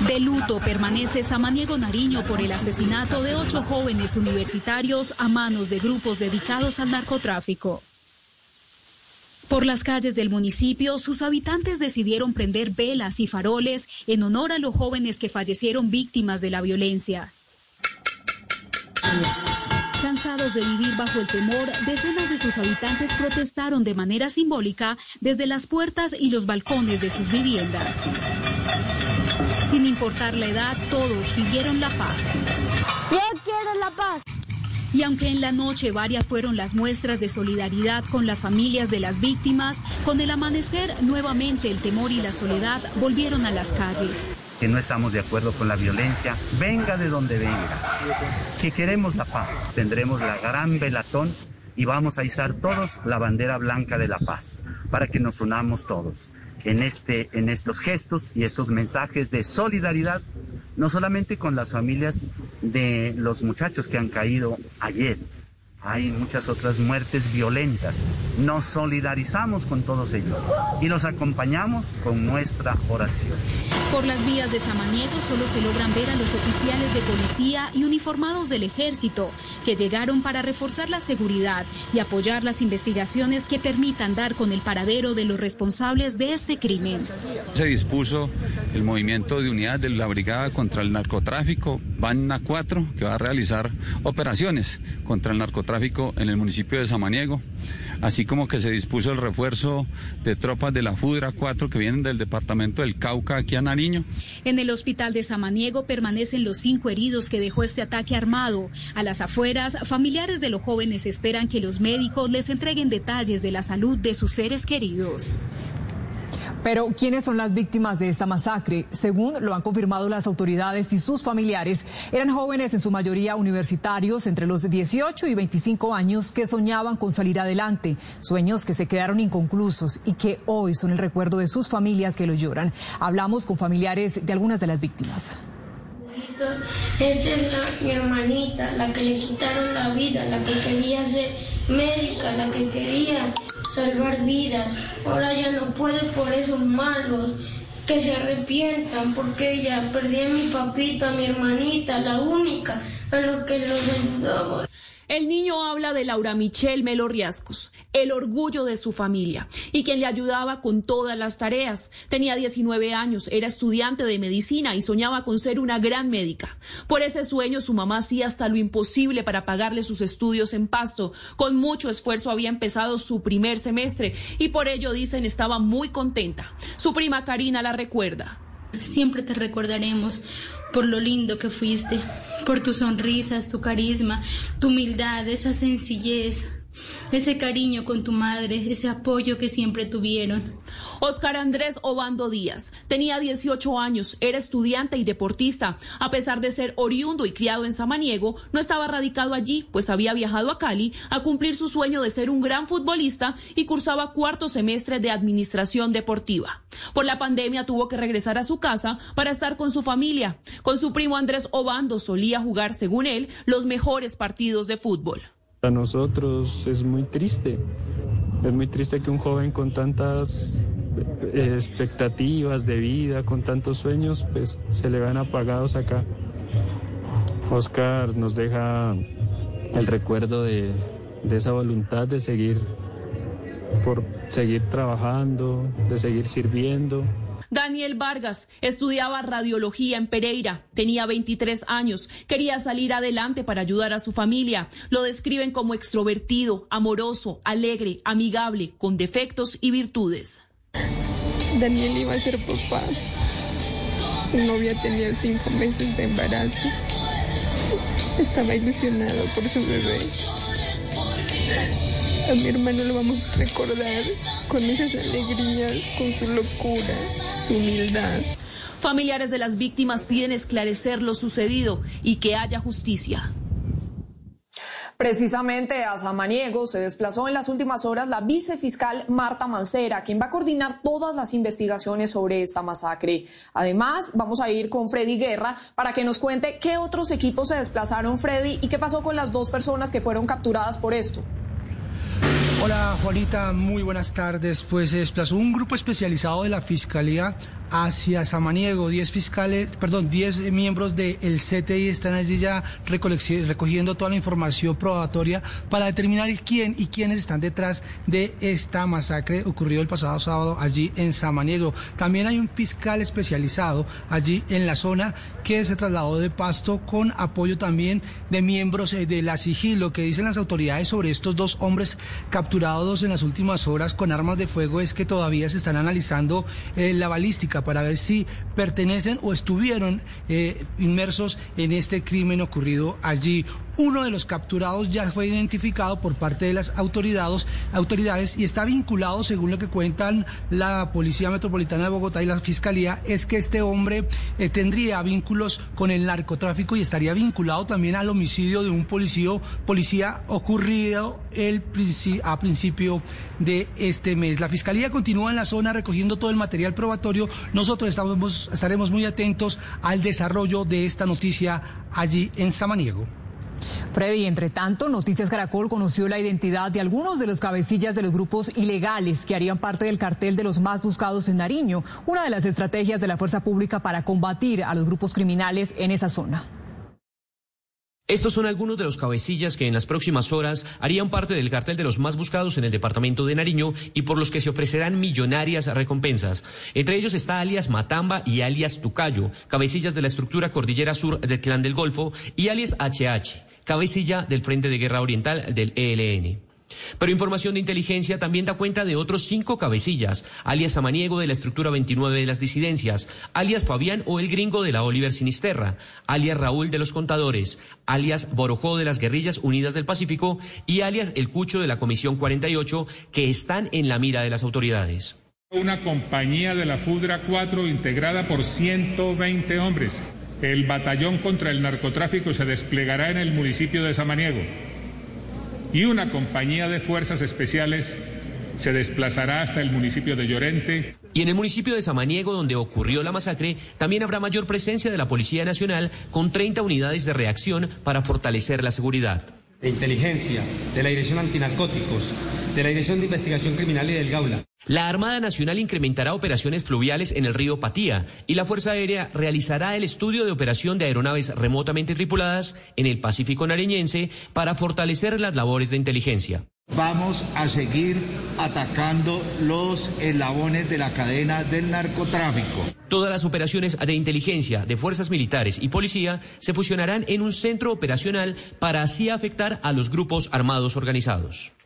De luto permanece Samaniego Nariño por el asesinato de ocho jóvenes universitarios a manos de grupos dedicados al narcotráfico. Por las calles del municipio, sus habitantes decidieron prender velas y faroles en honor a los jóvenes que fallecieron víctimas de la violencia. Cansados de vivir bajo el temor, decenas de sus habitantes protestaron de manera simbólica desde las puertas y los balcones de sus viviendas. Sin importar la edad, todos pidieron la paz. Yo quiero la paz. Y aunque en la noche varias fueron las muestras de solidaridad con las familias de las víctimas, con el amanecer nuevamente el temor y la soledad volvieron a las calles. Que no estamos de acuerdo con la violencia, venga de donde venga. Que queremos la paz. Tendremos la gran velatón y vamos a izar todos la bandera blanca de la paz para que nos unamos todos en, este, en estos gestos y estos mensajes de solidaridad, no solamente con las familias de los muchachos que han caído ayer, hay muchas otras muertes violentas. Nos solidarizamos con todos ellos y los acompañamos con nuestra oración. Por las vías de Samaniego solo se logran ver a los oficiales de policía y uniformados del ejército que llegaron para reforzar la seguridad y apoyar las investigaciones que permitan dar con el paradero de los responsables de este crimen. Se dispuso el movimiento de unidad de la Brigada contra el Narcotráfico, BANNA 4, que va a realizar operaciones contra el narcotráfico en el municipio de Samaniego, así como que se dispuso el refuerzo de tropas de la FUDRA 4 que vienen del departamento del Cauca aquí a Nariño. En el hospital de Samaniego permanecen los cinco heridos que dejó este ataque armado. A las afueras, familiares de los jóvenes esperan que los médicos les entreguen detalles de la salud de sus seres queridos. Pero, ¿quiénes son las víctimas de esta masacre? Según lo han confirmado las autoridades y sus familiares, eran jóvenes en su mayoría universitarios entre los 18 y 25 años que soñaban con salir adelante, sueños que se quedaron inconclusos y que hoy son el recuerdo de sus familias que lo lloran. Hablamos con familiares de algunas de las víctimas. Esta es la, mi hermanita, la que le quitaron la vida, la que quería ser médica, la que quería salvar vidas. Ahora ya no puede por esos malos que se arrepientan porque ella perdí a mi papita, a mi hermanita, la única a lo que los ayudaba. El niño habla de Laura Michelle Melo Riascos, el orgullo de su familia y quien le ayudaba con todas las tareas. Tenía 19 años, era estudiante de medicina y soñaba con ser una gran médica. Por ese sueño su mamá hacía hasta lo imposible para pagarle sus estudios en Pasto. Con mucho esfuerzo había empezado su primer semestre y por ello dicen estaba muy contenta. Su prima Karina la recuerda. Siempre te recordaremos por lo lindo que fuiste, por tus sonrisas, tu carisma, tu humildad, esa sencillez, ese cariño con tu madre, ese apoyo que siempre tuvieron. Oscar Andrés Obando Díaz tenía 18 años, era estudiante y deportista. A pesar de ser oriundo y criado en Samaniego, no estaba radicado allí, pues había viajado a Cali a cumplir su sueño de ser un gran futbolista y cursaba cuarto semestre de administración deportiva. Por la pandemia tuvo que regresar a su casa para estar con su familia. Con su primo Andrés Obando solía jugar, según él, los mejores partidos de fútbol. Nosotros es muy triste. Es muy triste que un joven con tantas eh, expectativas de vida, con tantos sueños, pues se le van apagados acá. Oscar nos deja el recuerdo de, de esa voluntad de seguir por seguir trabajando, de seguir sirviendo. Daniel Vargas estudiaba radiología en Pereira, tenía 23 años, quería salir adelante para ayudar a su familia. Lo describen como extrovertido, amoroso, alegre, amigable, con defectos y virtudes. Daniel iba a ser papá. Su novia tenía cinco meses de embarazo. Estaba ilusionado por su bebé. A mi hermano lo vamos a recordar con esas alegrías, con su locura, su humildad. Familiares de las víctimas piden esclarecer lo sucedido y que haya justicia. Precisamente a Samaniego se desplazó en las últimas horas la vicefiscal Marta Mancera, quien va a coordinar todas las investigaciones sobre esta masacre. Además, vamos a ir con Freddy Guerra para que nos cuente qué otros equipos se desplazaron, Freddy, y qué pasó con las dos personas que fueron capturadas por esto. Hola Juanita, muy buenas tardes. Pues se desplazó un grupo especializado de la Fiscalía hacia Samaniego. 10 fiscales, perdón, 10 miembros del CTI están allí ya recogiendo toda la información probatoria para determinar quién y quiénes están detrás de esta masacre ocurrido el pasado sábado allí en Samaniego. También hay un fiscal especializado allí en la zona que se trasladó de Pasto con apoyo también de miembros eh, de la sigilo que dicen las autoridades sobre estos dos hombres capturados en las últimas horas con armas de fuego es que todavía se están analizando eh, la balística para ver si pertenecen o estuvieron eh, inmersos en este crimen ocurrido allí. Uno de los capturados ya fue identificado por parte de las autoridades, autoridades y está vinculado, según lo que cuentan la Policía Metropolitana de Bogotá y la Fiscalía, es que este hombre eh, tendría vínculos con el narcotráfico y estaría vinculado también al homicidio de un policía, policía ocurrido el, a principio de este mes. La Fiscalía continúa en la zona recogiendo todo el material probatorio. Nosotros estaremos muy atentos al desarrollo de esta noticia allí en Samaniego. Freddy, entre tanto, Noticias Caracol conoció la identidad de algunos de los cabecillas de los grupos ilegales que harían parte del cartel de los más buscados en Nariño, una de las estrategias de la fuerza pública para combatir a los grupos criminales en esa zona. Estos son algunos de los cabecillas que en las próximas horas harían parte del cartel de los más buscados en el departamento de Nariño y por los que se ofrecerán millonarias recompensas. Entre ellos está alias Matamba y alias Tucayo, cabecillas de la estructura Cordillera Sur del Clan del Golfo y alias HH cabecilla del Frente de Guerra Oriental del ELN. Pero información de inteligencia también da cuenta de otros cinco cabecillas, alias Samaniego de la estructura 29 de las disidencias, alias Fabián o el gringo de la Oliver Sinisterra, alias Raúl de los Contadores, alias Borojó de las Guerrillas Unidas del Pacífico y alias El Cucho de la Comisión 48, que están en la mira de las autoridades. Una compañía de la FUDRA 4 integrada por 120 hombres el batallón contra el narcotráfico se desplegará en el municipio de Samaniego y una compañía de fuerzas especiales se desplazará hasta el municipio de Llorente. Y en el municipio de Samaniego, donde ocurrió la masacre, también habrá mayor presencia de la Policía Nacional con 30 unidades de reacción para fortalecer la seguridad. De inteligencia, de la Dirección Antinarcóticos, de la Dirección de Investigación Criminal y del Gaula. La Armada Nacional incrementará operaciones fluviales en el río Patía y la Fuerza Aérea realizará el estudio de operación de aeronaves remotamente tripuladas en el Pacífico nariñense para fortalecer las labores de inteligencia. Vamos a seguir atacando los eslabones de la cadena del narcotráfico. Todas las operaciones de inteligencia de fuerzas militares y policía se fusionarán en un centro operacional para así afectar a los grupos armados organizados.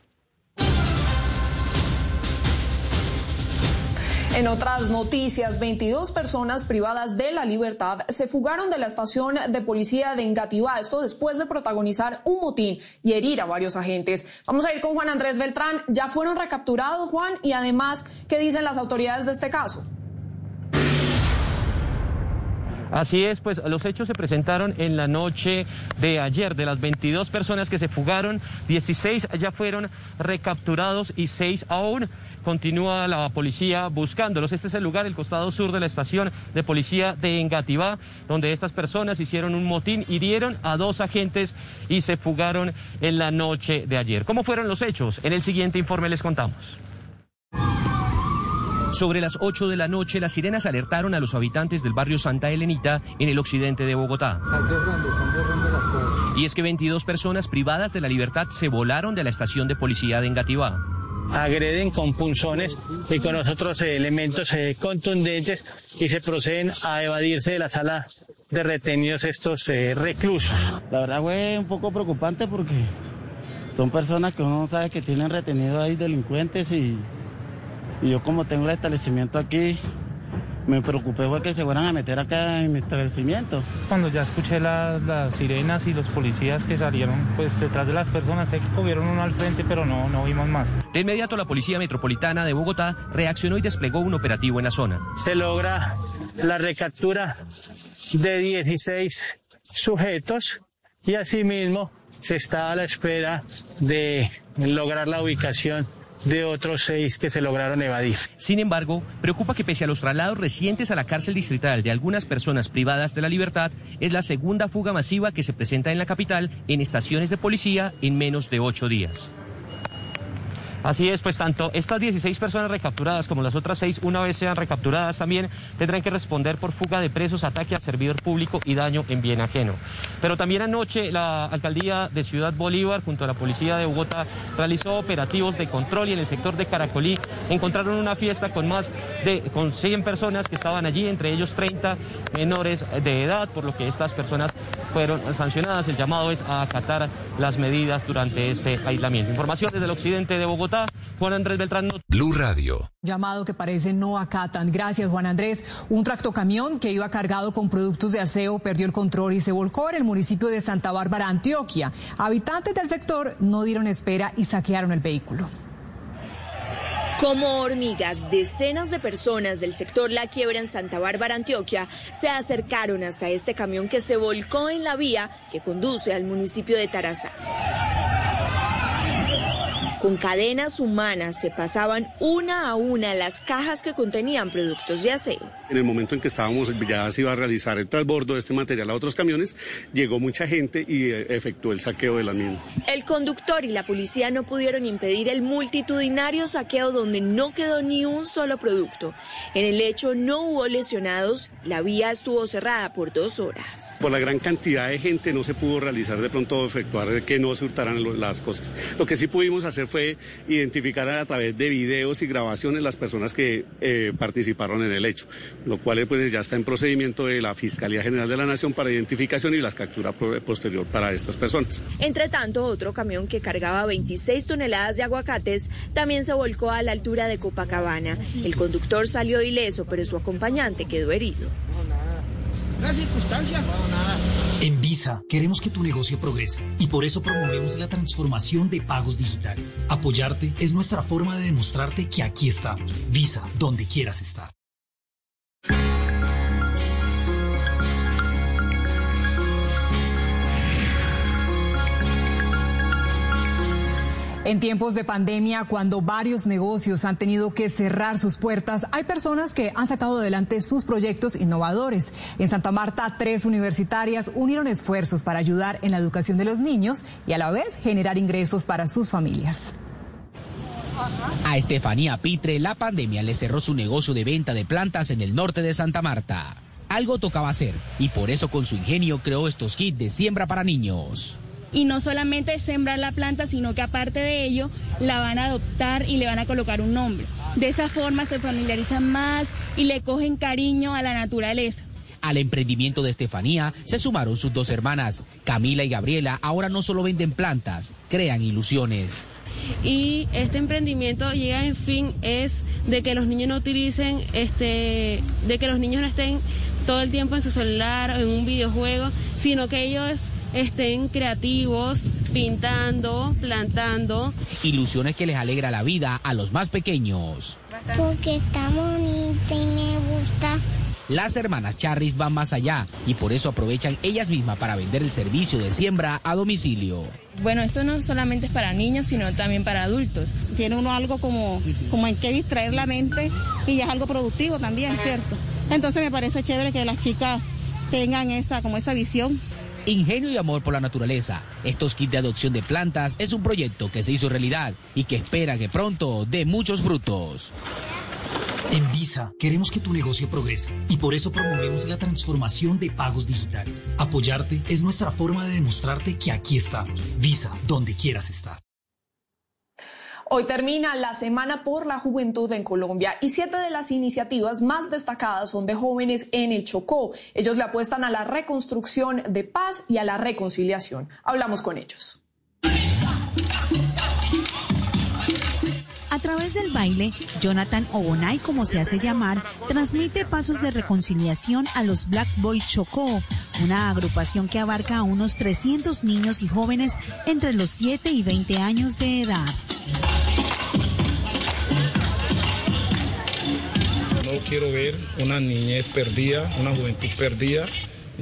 En otras noticias, 22 personas privadas de la libertad se fugaron de la estación de policía de Engativá, esto después de protagonizar un motín y herir a varios agentes. Vamos a ir con Juan Andrés Beltrán. ¿Ya fueron recapturados, Juan? Y además, ¿qué dicen las autoridades de este caso? Así es, pues los hechos se presentaron en la noche de ayer. De las 22 personas que se fugaron, 16 ya fueron recapturados y 6 aún continúa la policía buscándolos. Este es el lugar, el costado sur de la estación de policía de Engativá, donde estas personas hicieron un motín, hirieron a dos agentes y se fugaron en la noche de ayer. ¿Cómo fueron los hechos? En el siguiente informe les contamos. Sobre las 8 de la noche, las sirenas alertaron a los habitantes del barrio Santa Elenita en el occidente de Bogotá. Y es que 22 personas privadas de la libertad se volaron de la estación de policía de Engativá. Agreden con punzones y con otros elementos eh, contundentes y se proceden a evadirse de la sala de retenidos estos eh, reclusos. La verdad fue un poco preocupante porque son personas que uno sabe que tienen retenido ahí delincuentes y y yo como tengo el establecimiento aquí, me preocupé fue que se fueran a meter acá en mi establecimiento. Cuando ya escuché las, sirenas y los policías que salieron pues detrás de las personas, sé que cogieron uno al frente, pero no, no vimos más. De inmediato la Policía Metropolitana de Bogotá reaccionó y desplegó un operativo en la zona. Se logra la recaptura de 16 sujetos y asimismo se está a la espera de lograr la ubicación de otros seis que se lograron evadir. Sin embargo, preocupa que pese a los traslados recientes a la cárcel distrital de algunas personas privadas de la libertad, es la segunda fuga masiva que se presenta en la capital en estaciones de policía en menos de ocho días. Así es, pues tanto estas 16 personas recapturadas como las otras seis, una vez sean recapturadas también, tendrán que responder por fuga de presos, ataque al servidor público y daño en bien ajeno. Pero también anoche la alcaldía de Ciudad Bolívar, junto a la policía de Bogotá, realizó operativos de control y en el sector de Caracolí encontraron una fiesta con más de con 100 personas que estaban allí, entre ellos 30 menores de edad, por lo que estas personas fueron sancionadas. El llamado es a acatar las medidas durante este aislamiento. Información desde el occidente de Bogotá. Juan Andrés Beltrán. Blue Radio. Llamado que parece no acatan. Gracias, Juan Andrés. Un tractocamión que iba cargado con productos de aseo perdió el control y se volcó en el municipio de Santa Bárbara, Antioquia. Habitantes del sector no dieron espera y saquearon el vehículo. Como hormigas, decenas de personas del sector La Quiebra en Santa Bárbara, Antioquia, se acercaron hasta este camión que se volcó en la vía que conduce al municipio de Tarazá. Con cadenas humanas se pasaban una a una las cajas que contenían productos de aseo. En el momento en que estábamos, ya se iba a realizar el transbordo de este material a otros camiones, llegó mucha gente y eh, efectuó el saqueo de la misma. El conductor y la policía no pudieron impedir el multitudinario saqueo donde no quedó ni un solo producto. En el hecho no hubo lesionados, la vía estuvo cerrada por dos horas. Por la gran cantidad de gente no se pudo realizar de pronto efectuar que no se hurtaran las cosas. Lo que sí pudimos hacer fue identificar a través de videos y grabaciones las personas que eh, participaron en el hecho, lo cual pues ya está en procedimiento de la Fiscalía General de la Nación para identificación y la captura posterior para estas personas. Entre tanto, otro camión que cargaba 26 toneladas de aguacates también se volcó a la altura de Copacabana. El conductor salió ileso, pero su acompañante quedó herido. La circunstancia. En Visa queremos que tu negocio progrese y por eso promovemos la transformación de pagos digitales. Apoyarte es nuestra forma de demostrarte que aquí estamos. Visa, donde quieras estar. En tiempos de pandemia, cuando varios negocios han tenido que cerrar sus puertas, hay personas que han sacado adelante sus proyectos innovadores. En Santa Marta, tres universitarias unieron esfuerzos para ayudar en la educación de los niños y a la vez generar ingresos para sus familias. A Estefanía Pitre, la pandemia le cerró su negocio de venta de plantas en el norte de Santa Marta. Algo tocaba hacer y por eso con su ingenio creó estos kits de siembra para niños y no solamente sembrar la planta, sino que aparte de ello la van a adoptar y le van a colocar un nombre. De esa forma se familiarizan más y le cogen cariño a la naturaleza. Al emprendimiento de Estefanía se sumaron sus dos hermanas, Camila y Gabriela. Ahora no solo venden plantas, crean ilusiones. Y este emprendimiento llega en fin es de que los niños no utilicen, este, de que los niños no estén todo el tiempo en su celular o en un videojuego, sino que ellos estén creativos, pintando, plantando. Ilusiones que les alegra la vida a los más pequeños. Porque está bonita y me gusta. Las hermanas Charris van más allá y por eso aprovechan ellas mismas para vender el servicio de siembra a domicilio. Bueno, esto no solamente es para niños, sino también para adultos. Tiene uno algo como, como en qué distraer la mente y es algo productivo también, ¿cierto? Entonces me parece chévere que las chicas tengan esa, como esa visión Ingenio y amor por la naturaleza. Estos kits de adopción de plantas es un proyecto que se hizo realidad y que espera que pronto dé muchos frutos. En Visa queremos que tu negocio progrese y por eso promovemos la transformación de pagos digitales. Apoyarte es nuestra forma de demostrarte que aquí estamos. Visa, donde quieras estar. Hoy termina la Semana por la Juventud en Colombia y siete de las iniciativas más destacadas son de jóvenes en el Chocó. Ellos le apuestan a la reconstrucción de paz y a la reconciliación. Hablamos con ellos. Través del baile, Jonathan Obonay, como se hace llamar, transmite pasos de reconciliación a los Black Boys Chocó, una agrupación que abarca a unos 300 niños y jóvenes entre los 7 y 20 años de edad. No quiero ver una niñez perdida, una juventud perdida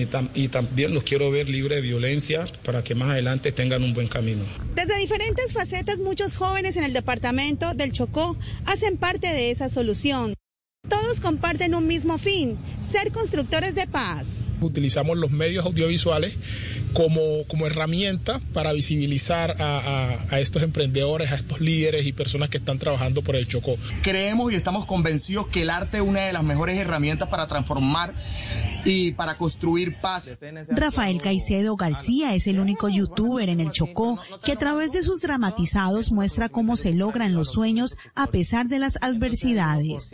y, y, también los quiero ver libre de violencia para que más adelante tengan un buen camino. Desde diferentes facetas, muchos jóvenes en el departamento del Chocó hacen parte de esa solución. Todos comparten un mismo fin, ser constructores de paz. Utilizamos los medios audiovisuales como, como herramienta para visibilizar a, a, estos emprendedores, a estos líderes y personas que están trabajando por el Chocó. Creemos y estamos convencidos que el arte es una de las mejores herramientas para transformar y para construir paz. Rafael Caicedo García es el único youtuber en el Chocó que a través de sus dramatizados muestra cómo se logran los sueños a pesar de las adversidades.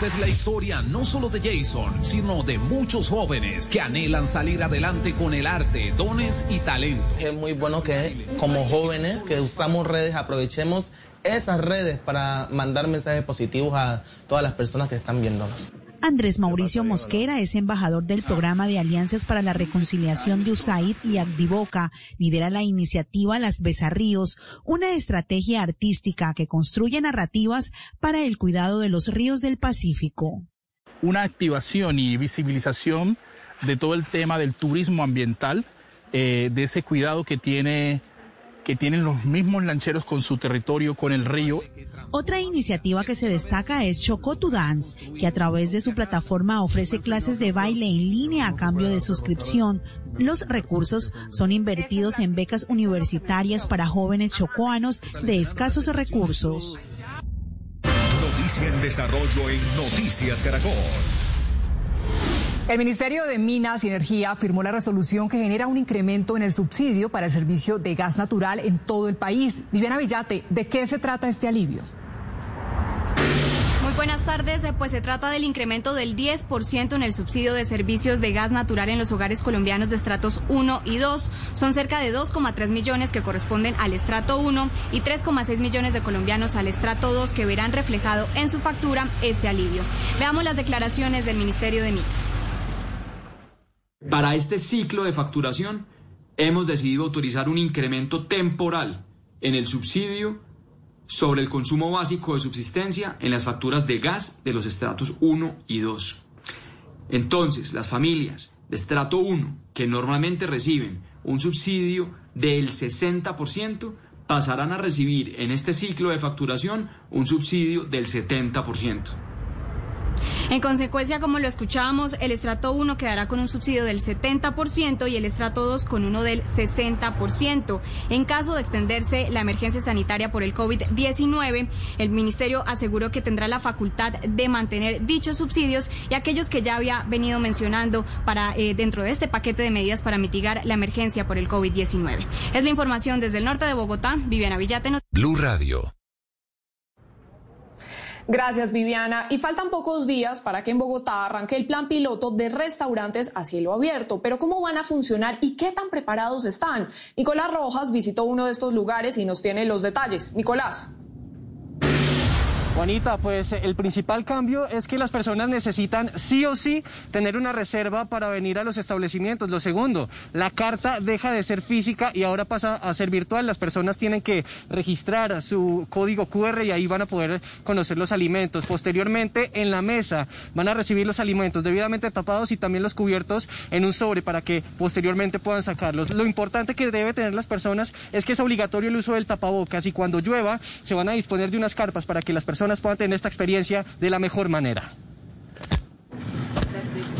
Esta es la historia no solo de Jason, sino de muchos jóvenes que anhelan salir adelante con el arte, dones y talento. Es muy bueno que como jóvenes que usamos redes aprovechemos esas redes para mandar mensajes positivos a todas las personas que están viéndonos. Andrés Mauricio Mosquera es embajador del programa de Alianzas para la Reconciliación de USAID y Agdivoca. Lidera la iniciativa Las Besarríos, una estrategia artística que construye narrativas para el cuidado de los ríos del Pacífico. Una activación y visibilización de todo el tema del turismo ambiental, eh, de ese cuidado que tiene que tienen los mismos lancheros con su territorio, con el río. Otra iniciativa que se destaca es Choco to Dance, que a través de su plataforma ofrece clases de baile en línea a cambio de suscripción. Los recursos son invertidos en becas universitarias para jóvenes chocoanos de escasos recursos. Noticia en desarrollo en Noticias Caracol. El Ministerio de Minas y Energía firmó la resolución que genera un incremento en el subsidio para el servicio de gas natural en todo el país. Viviana Villate, ¿de qué se trata este alivio? Buenas tardes, eh, pues se trata del incremento del 10% en el subsidio de servicios de gas natural en los hogares colombianos de estratos 1 y 2. Son cerca de 2,3 millones que corresponden al estrato 1 y 3,6 millones de colombianos al estrato 2 que verán reflejado en su factura este alivio. Veamos las declaraciones del Ministerio de Minas. Para este ciclo de facturación, hemos decidido autorizar un incremento temporal en el subsidio sobre el consumo básico de subsistencia en las facturas de gas de los estratos 1 y 2. Entonces, las familias de estrato 1 que normalmente reciben un subsidio del 60% pasarán a recibir en este ciclo de facturación un subsidio del 70%. En consecuencia, como lo escuchábamos, el estrato 1 quedará con un subsidio del 70% y el estrato 2 con uno del 60%. En caso de extenderse la emergencia sanitaria por el COVID-19, el Ministerio aseguró que tendrá la facultad de mantener dichos subsidios y aquellos que ya había venido mencionando para eh, dentro de este paquete de medidas para mitigar la emergencia por el COVID-19. Es la información desde el norte de Bogotá. Viviana Villate. Blue Radio. Gracias, Viviana. Y faltan pocos días para que en Bogotá arranque el plan piloto de restaurantes a cielo abierto. Pero ¿cómo van a funcionar y qué tan preparados están? Nicolás Rojas visitó uno de estos lugares y nos tiene los detalles. Nicolás. Juanita, pues el principal cambio es que las personas necesitan sí o sí tener una reserva para venir a los establecimientos. Lo segundo, la carta deja de ser física y ahora pasa a ser virtual. Las personas tienen que registrar su código QR y ahí van a poder conocer los alimentos. Posteriormente, en la mesa van a recibir los alimentos debidamente tapados y también los cubiertos en un sobre para que posteriormente puedan sacarlos. Lo importante que debe tener las personas es que es obligatorio el uso del tapabocas y cuando llueva se van a disponer de unas carpas para que las personas puedan tener esta experiencia de la mejor manera.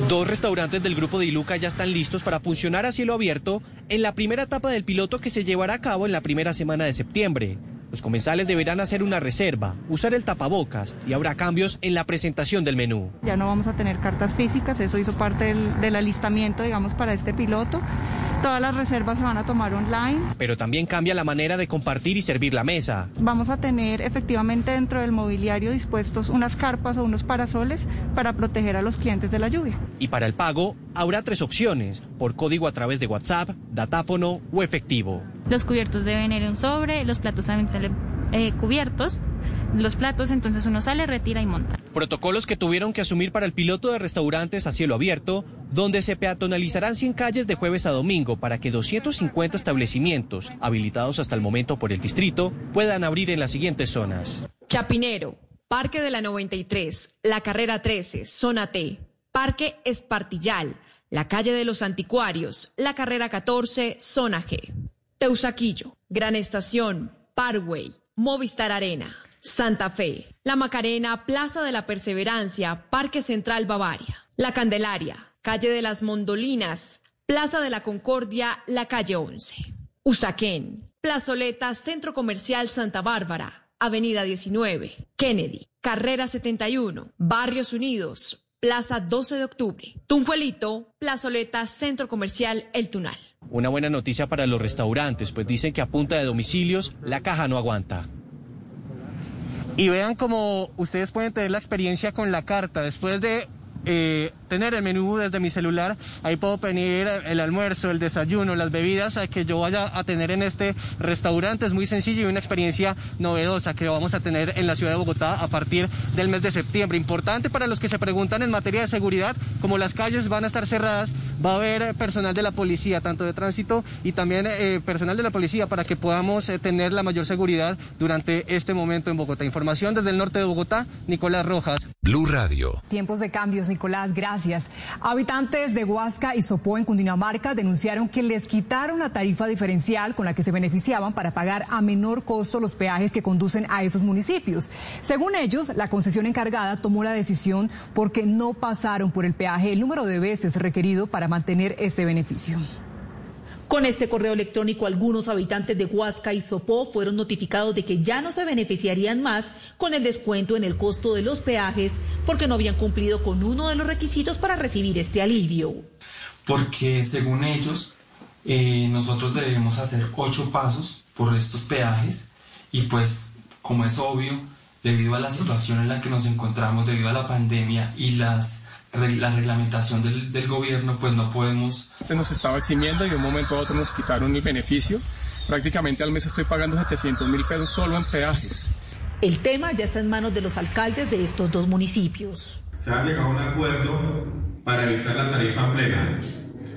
Dos restaurantes del grupo de Iluca ya están listos para funcionar a cielo abierto en la primera etapa del piloto que se llevará a cabo en la primera semana de septiembre. Los comensales deberán hacer una reserva, usar el tapabocas y habrá cambios en la presentación del menú. Ya no vamos a tener cartas físicas, eso hizo parte del, del alistamiento, digamos, para este piloto. Todas las reservas se van a tomar online. Pero también cambia la manera de compartir y servir la mesa. Vamos a tener efectivamente dentro del mobiliario dispuestos unas carpas o unos parasoles para proteger a los clientes de la lluvia. Y para el pago habrá tres opciones, por código a través de WhatsApp, datáfono o efectivo. Los cubiertos deben ir en un sobre, los platos también salen eh, cubiertos los platos, entonces uno sale, retira y monta. Protocolos que tuvieron que asumir para el piloto de restaurantes a cielo abierto, donde se peatonalizarán 100 calles de jueves a domingo para que 250 establecimientos, habilitados hasta el momento por el distrito, puedan abrir en las siguientes zonas. Chapinero, Parque de la 93, La Carrera 13, Zona T, Parque Espartillal, la Calle de los Anticuarios, La Carrera 14, Zona G. Teusaquillo, Gran Estación, Parway, Movistar Arena. Santa Fe, La Macarena, Plaza de la Perseverancia, Parque Central Bavaria, La Candelaria, Calle de las Mondolinas, Plaza de la Concordia, la calle 11. Usaquén, Plazoleta, Centro Comercial Santa Bárbara, Avenida 19, Kennedy, Carrera 71, Barrios Unidos, Plaza 12 de Octubre, Tunjuelito, Plazoleta, Centro Comercial El Tunal. Una buena noticia para los restaurantes, pues dicen que a punta de domicilios la caja no aguanta. Y vean cómo ustedes pueden tener la experiencia con la carta. Después de eh, tener el menú desde mi celular, ahí puedo pedir el almuerzo, el desayuno, las bebidas que yo vaya a tener en este restaurante. Es muy sencillo y una experiencia novedosa que vamos a tener en la ciudad de Bogotá a partir del mes de septiembre. Importante para los que se preguntan en materia de seguridad, como las calles van a estar cerradas, va a haber personal de la policía, tanto de tránsito y también eh, personal de la policía para que podamos eh, tener la mayor seguridad durante este momento en Bogotá. Información desde el norte de Bogotá, Nicolás Rojas. Blue Radio. Tiempos de cambios, Nicolás, gracias. Habitantes de Huasca y Sopó en Cundinamarca denunciaron que les quitaron la tarifa diferencial con la que se beneficiaban para pagar a menor costo los peajes que conducen a esos municipios. Según ellos, la concesión encargada tomó la decisión porque no pasaron por el peaje el número de veces requerido para mantener este beneficio. Con este correo electrónico, algunos habitantes de Huasca y Sopó fueron notificados de que ya no se beneficiarían más con el descuento en el costo de los peajes porque no habían cumplido con uno de los requisitos para recibir este alivio. Porque según ellos, eh, nosotros debemos hacer ocho pasos por estos peajes y pues, como es obvio, debido a la situación en la que nos encontramos, debido a la pandemia y las la reglamentación del, del, gobierno, pues no podemos... Nos estaba eximiendo y de un momento a otro nos quitaron mi beneficio. Prácticamente al mes estoy pagando 700 mil pesos solo en peajes. El tema ya está en manos de los alcaldes de estos dos municipios. Se ha llegado a un acuerdo para evitar la tarifa plena.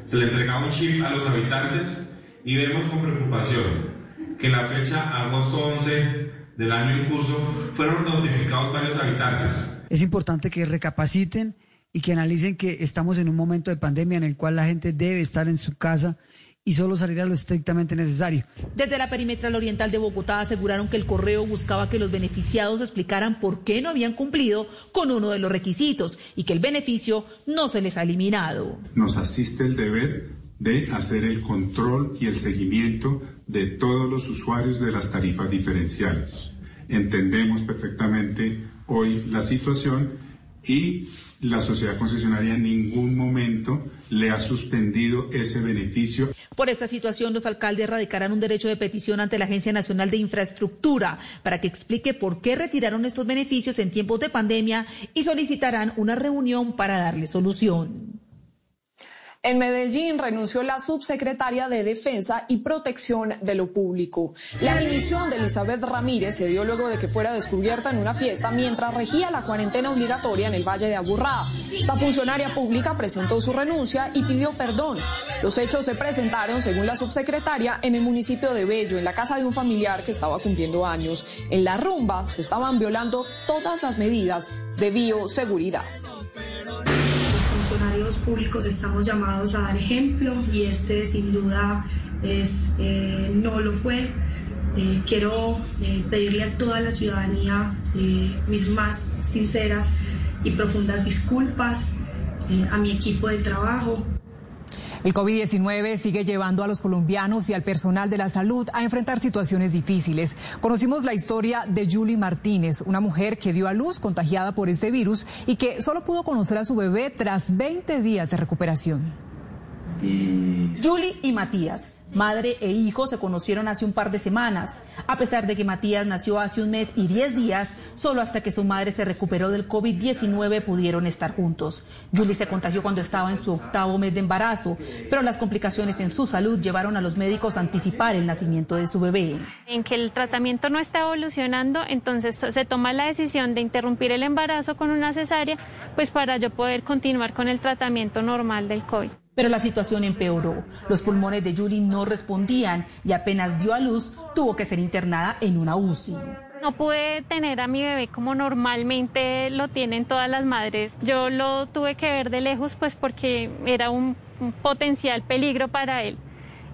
Se le entregaba un chip a los habitantes y vemos con preocupación que en la fecha agosto 11 del año en curso fueron notificados varios habitantes. Es importante que recapaciten y que analicen que estamos en un momento de pandemia en el cual la gente debe estar en su casa y solo salir a lo estrictamente necesario. Desde la perimetral oriental de Bogotá aseguraron que el correo buscaba que los beneficiados explicaran por qué no habían cumplido con uno de los requisitos y que el beneficio no se les ha eliminado. Nos asiste el deber de hacer el control y el seguimiento de todos los usuarios de las tarifas diferenciales. Entendemos perfectamente hoy la situación y la sociedad concesionaria en ningún momento le ha suspendido ese beneficio. Por esta situación, los alcaldes radicarán un derecho de petición ante la Agencia Nacional de Infraestructura para que explique por qué retiraron estos beneficios en tiempos de pandemia y solicitarán una reunión para darle solución. En Medellín renunció la subsecretaria de Defensa y Protección de lo Público. La dimisión de Elizabeth Ramírez se dio luego de que fuera descubierta en una fiesta mientras regía la cuarentena obligatoria en el Valle de Aburrá. Esta funcionaria pública presentó su renuncia y pidió perdón. Los hechos se presentaron, según la subsecretaria, en el municipio de Bello, en la casa de un familiar que estaba cumpliendo años. En la rumba se estaban violando todas las medidas de bioseguridad públicos estamos llamados a dar ejemplo y este sin duda es, eh, no lo fue. Eh, quiero eh, pedirle a toda la ciudadanía mis más sinceras y profundas disculpas, a mi equipo de trabajo, el COVID-19 sigue llevando a los colombianos y al personal de la salud a enfrentar situaciones difíciles. Conocimos la historia de Julie Martínez, una mujer que dio a luz contagiada por este virus y que solo pudo conocer a su bebé tras 20 días de recuperación. Julie y Matías Madre e hijo se conocieron hace un par de semanas, a pesar de que Matías nació hace un mes y 10 días, solo hasta que su madre se recuperó del COVID-19 pudieron estar juntos. Julie se contagió cuando estaba en su octavo mes de embarazo, pero las complicaciones en su salud llevaron a los médicos a anticipar el nacimiento de su bebé. En que el tratamiento no está evolucionando, entonces se toma la decisión de interrumpir el embarazo con una cesárea, pues para yo poder continuar con el tratamiento normal del COVID. Pero la situación empeoró. Los pulmones de Julie no respondían y apenas dio a luz, tuvo que ser internada en una UCI. No pude tener a mi bebé como normalmente lo tienen todas las madres. Yo lo tuve que ver de lejos pues porque era un, potencial peligro para él.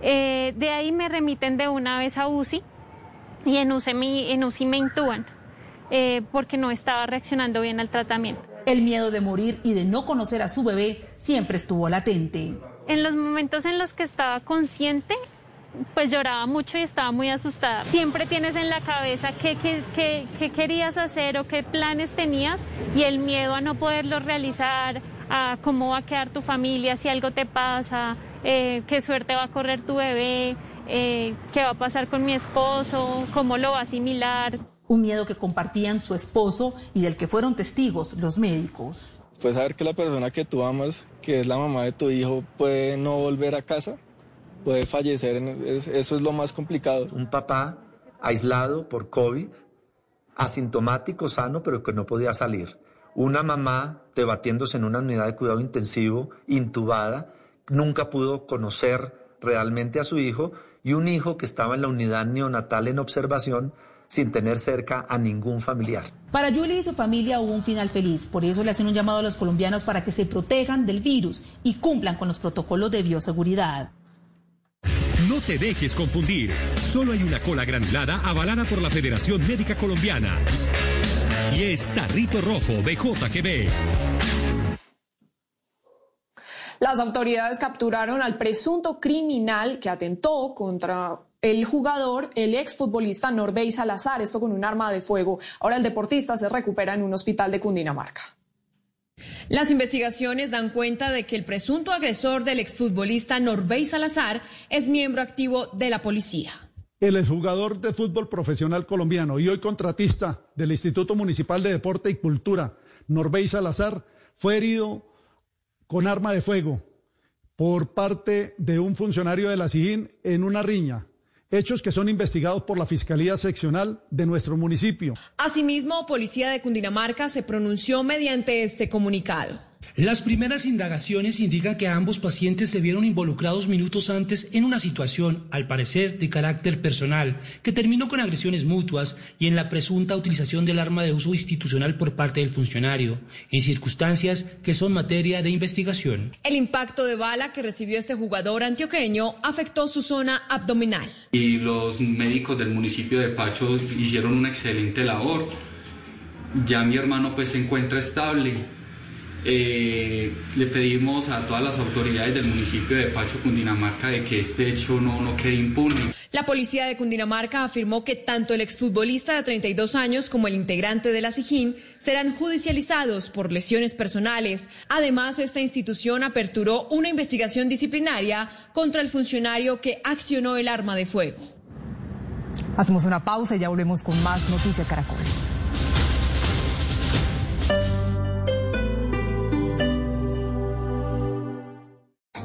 Eh, de ahí me remiten de una vez a UCI y en UCI, me intuban eh, porque no estaba reaccionando bien al tratamiento. El miedo de morir y de no conocer a su bebé siempre estuvo latente. En los momentos en los que estaba consciente, pues lloraba mucho y estaba muy asustada. Siempre tienes en la cabeza qué, qué, querías hacer o qué planes tenías y el miedo a no poderlo realizar, a cómo va a quedar tu familia si algo te pasa, eh, qué suerte va a correr tu bebé, eh, qué va a pasar con mi esposo, cómo lo va a asimilar un miedo que compartían su esposo y del que fueron testigos los médicos. Pues saber que la persona que tú amas, que es la mamá de tu hijo, puede no volver a casa, puede fallecer, eso es lo más complicado. Un papá aislado por COVID, asintomático, sano, pero que no podía salir. Una mamá debatiéndose en una unidad de cuidado intensivo, intubada, nunca pudo conocer realmente a su hijo y un hijo que estaba en la unidad neonatal en observación sin tener cerca a ningún familiar. Para Julie y su familia hubo un final feliz, por eso le hacen un llamado a los colombianos para que se protejan del virus y cumplan con los protocolos de bioseguridad. No te dejes confundir. Solo hay una cola granulada avalada por la Federación Médica Colombiana. Y es Tarrito Rojo de JGB. Las autoridades capturaron al presunto criminal que atentó contra el jugador, el exfutbolista Norbey Salazar, esto con un arma de fuego. Ahora el deportista se recupera en un hospital de Cundinamarca. Las investigaciones dan cuenta de que el presunto agresor del exfutbolista Norbey Salazar es miembro activo de la policía. El exjugador de fútbol profesional colombiano y hoy contratista del Instituto Municipal de Deporte y Cultura, Norbey Salazar, fue herido con arma de fuego por parte de un funcionario de la SIGIN en una riña hechos que son investigados por la Fiscalía Seccional de nuestro municipio. Asimismo, Policía de Cundinamarca se pronunció mediante este comunicado. Las primeras indagaciones indican que ambos pacientes se vieron involucrados minutos antes en una situación, al parecer, de carácter personal, que terminó con agresiones mutuas y en la presunta utilización del arma de uso institucional por parte del funcionario, en circunstancias que son materia de investigación. El impacto de bala que recibió este jugador antioqueño afectó su zona abdominal. Y los médicos del municipio de Pacho hicieron una excelente labor. Ya mi hermano pues se encuentra estable eh, le pedimos a todas las autoridades del municipio de Pacho, Cundinamarca, de que este hecho no, no quede impune. La policía de Cundinamarca afirmó que tanto el exfutbolista de 32 años como el integrante de la SIJIN serán judicializados por lesiones personales. Además, esta institución aperturó una investigación disciplinaria contra el funcionario que accionó el arma de fuego. Hacemos una pausa y ya volvemos con más Noticias Caracol.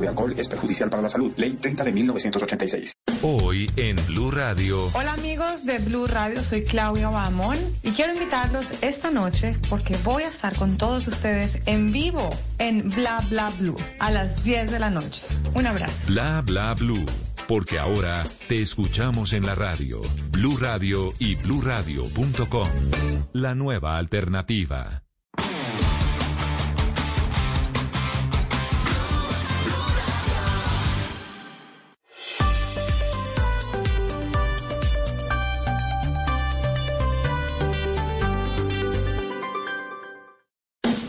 de alcohol es perjudicial para la salud. Ley 30 de 1986. Hoy en Blue Radio. Hola amigos de Blue Radio, soy Claudia Bamón y quiero invitarlos esta noche porque voy a estar con todos ustedes en vivo en Bla Bla Blue a las 10 de la noche. Un abrazo. Bla Bla Blue. Porque ahora te escuchamos en la radio, Blue Radio y bluradio.com. La nueva alternativa.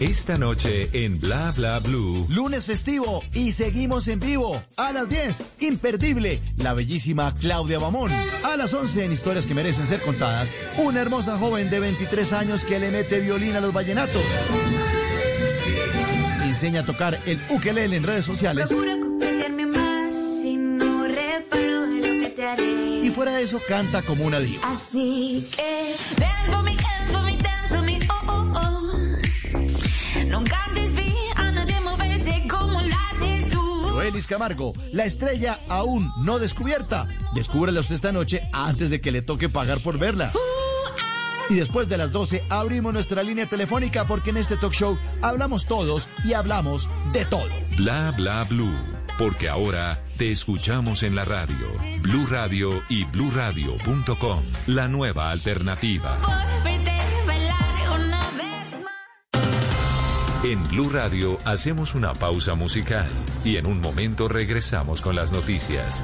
Esta noche en Bla Bla Blue. Lunes festivo y seguimos en vivo. A las 10, imperdible, la bellísima Claudia Bamón. A las 11, en historias que merecen ser contadas, una hermosa joven de 23 años que le mete violín a los vallenatos. Enseña a tocar el ukelele en redes sociales. Y fuera de eso, canta como una diva. Así que dance for Joelis Camargo, la estrella aún no descubierta. Descúbrela usted esta noche antes de que le toque pagar por verla. Y después de las 12 abrimos nuestra línea telefónica porque en este talk show hablamos todos y hablamos de todo. Bla Bla Blue. Porque ahora te escuchamos en la radio, Blue Radio y bluradio.com. La nueva alternativa. En Blue Radio hacemos una pausa musical y en un momento regresamos con las noticias.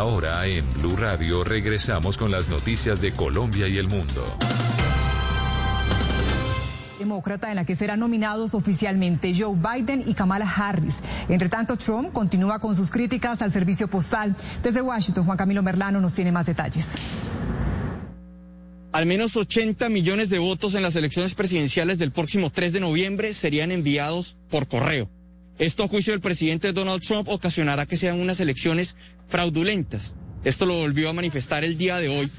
ahora en Blue Radio regresamos con las noticias de Colombia y el mundo. demócrata en la que serán nominados oficialmente Joe Biden y Kamala Harris. Entre tanto, Trump continúa con sus críticas al servicio postal. Desde Washington, Juan Camilo Merlano nos tiene más detalles. Al menos 80 millones de votos en las elecciones presidenciales del próximo 3 de noviembre serían enviados por correo. Esto a juicio del presidente Donald Trump ocasionará que sean unas elecciones fraudulentas. Esto lo volvió a manifestar el día de hoy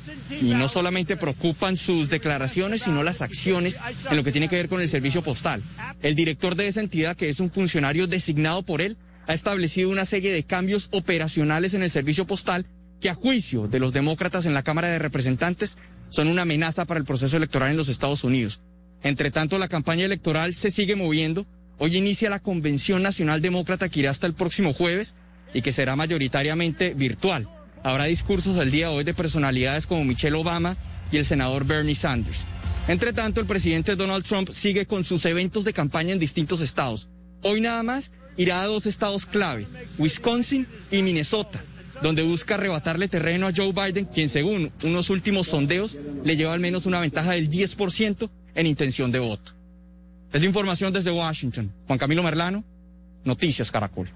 y no solamente preocupan sus declaraciones, sino las acciones en lo que tiene que ver con el servicio postal. El director de esa entidad, que es un funcionario designado por él, ha establecido una serie de cambios operacionales en el servicio postal que a juicio de los demócratas en la Cámara de Representantes son una amenaza para el proceso electoral en los Estados Unidos. Entre tanto, la campaña electoral se sigue moviendo. Hoy inicia la Convención Nacional Demócrata que irá hasta el próximo jueves y que será mayoritariamente virtual. Habrá discursos el día de hoy de personalidades como Michelle Obama y el senador Bernie Sanders. Entre tanto, el presidente Donald Trump sigue con sus eventos de campaña en distintos estados. Hoy nada más irá a dos estados clave, Wisconsin y Minnesota, donde busca arrebatarle terreno a Joe Biden, quien según unos últimos sondeos le lleva al menos una ventaja del 10% en intención de voto. Es información desde Washington. Juan Camilo Merlano, Noticias Caracol.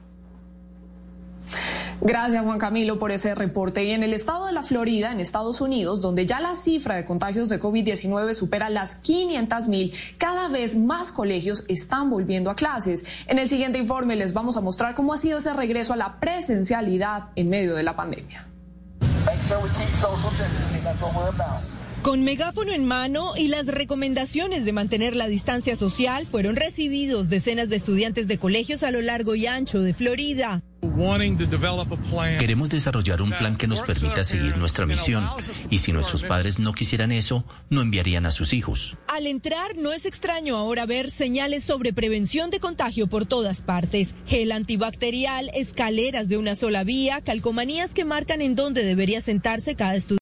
Gracias Juan Camilo por ese reporte. Y en el estado de la Florida, en Estados Unidos, donde ya la cifra de contagios de COVID-19 supera las 500 mil, cada vez más colegios están volviendo a clases. En el siguiente informe les vamos a mostrar cómo ha sido ese regreso a la presencialidad en medio de la pandemia. Con megáfono en mano y las recomendaciones de mantener la distancia social fueron recibidos decenas de estudiantes de colegios a lo largo y ancho de Florida. Queremos desarrollar un plan que nos permita seguir nuestra misión y si nuestros padres no quisieran eso, no enviarían a sus hijos. Al entrar no es extraño ahora ver señales sobre prevención de contagio por todas partes. Gel antibacterial, escaleras de una sola vía, calcomanías que marcan en dónde debería sentarse cada estudiante.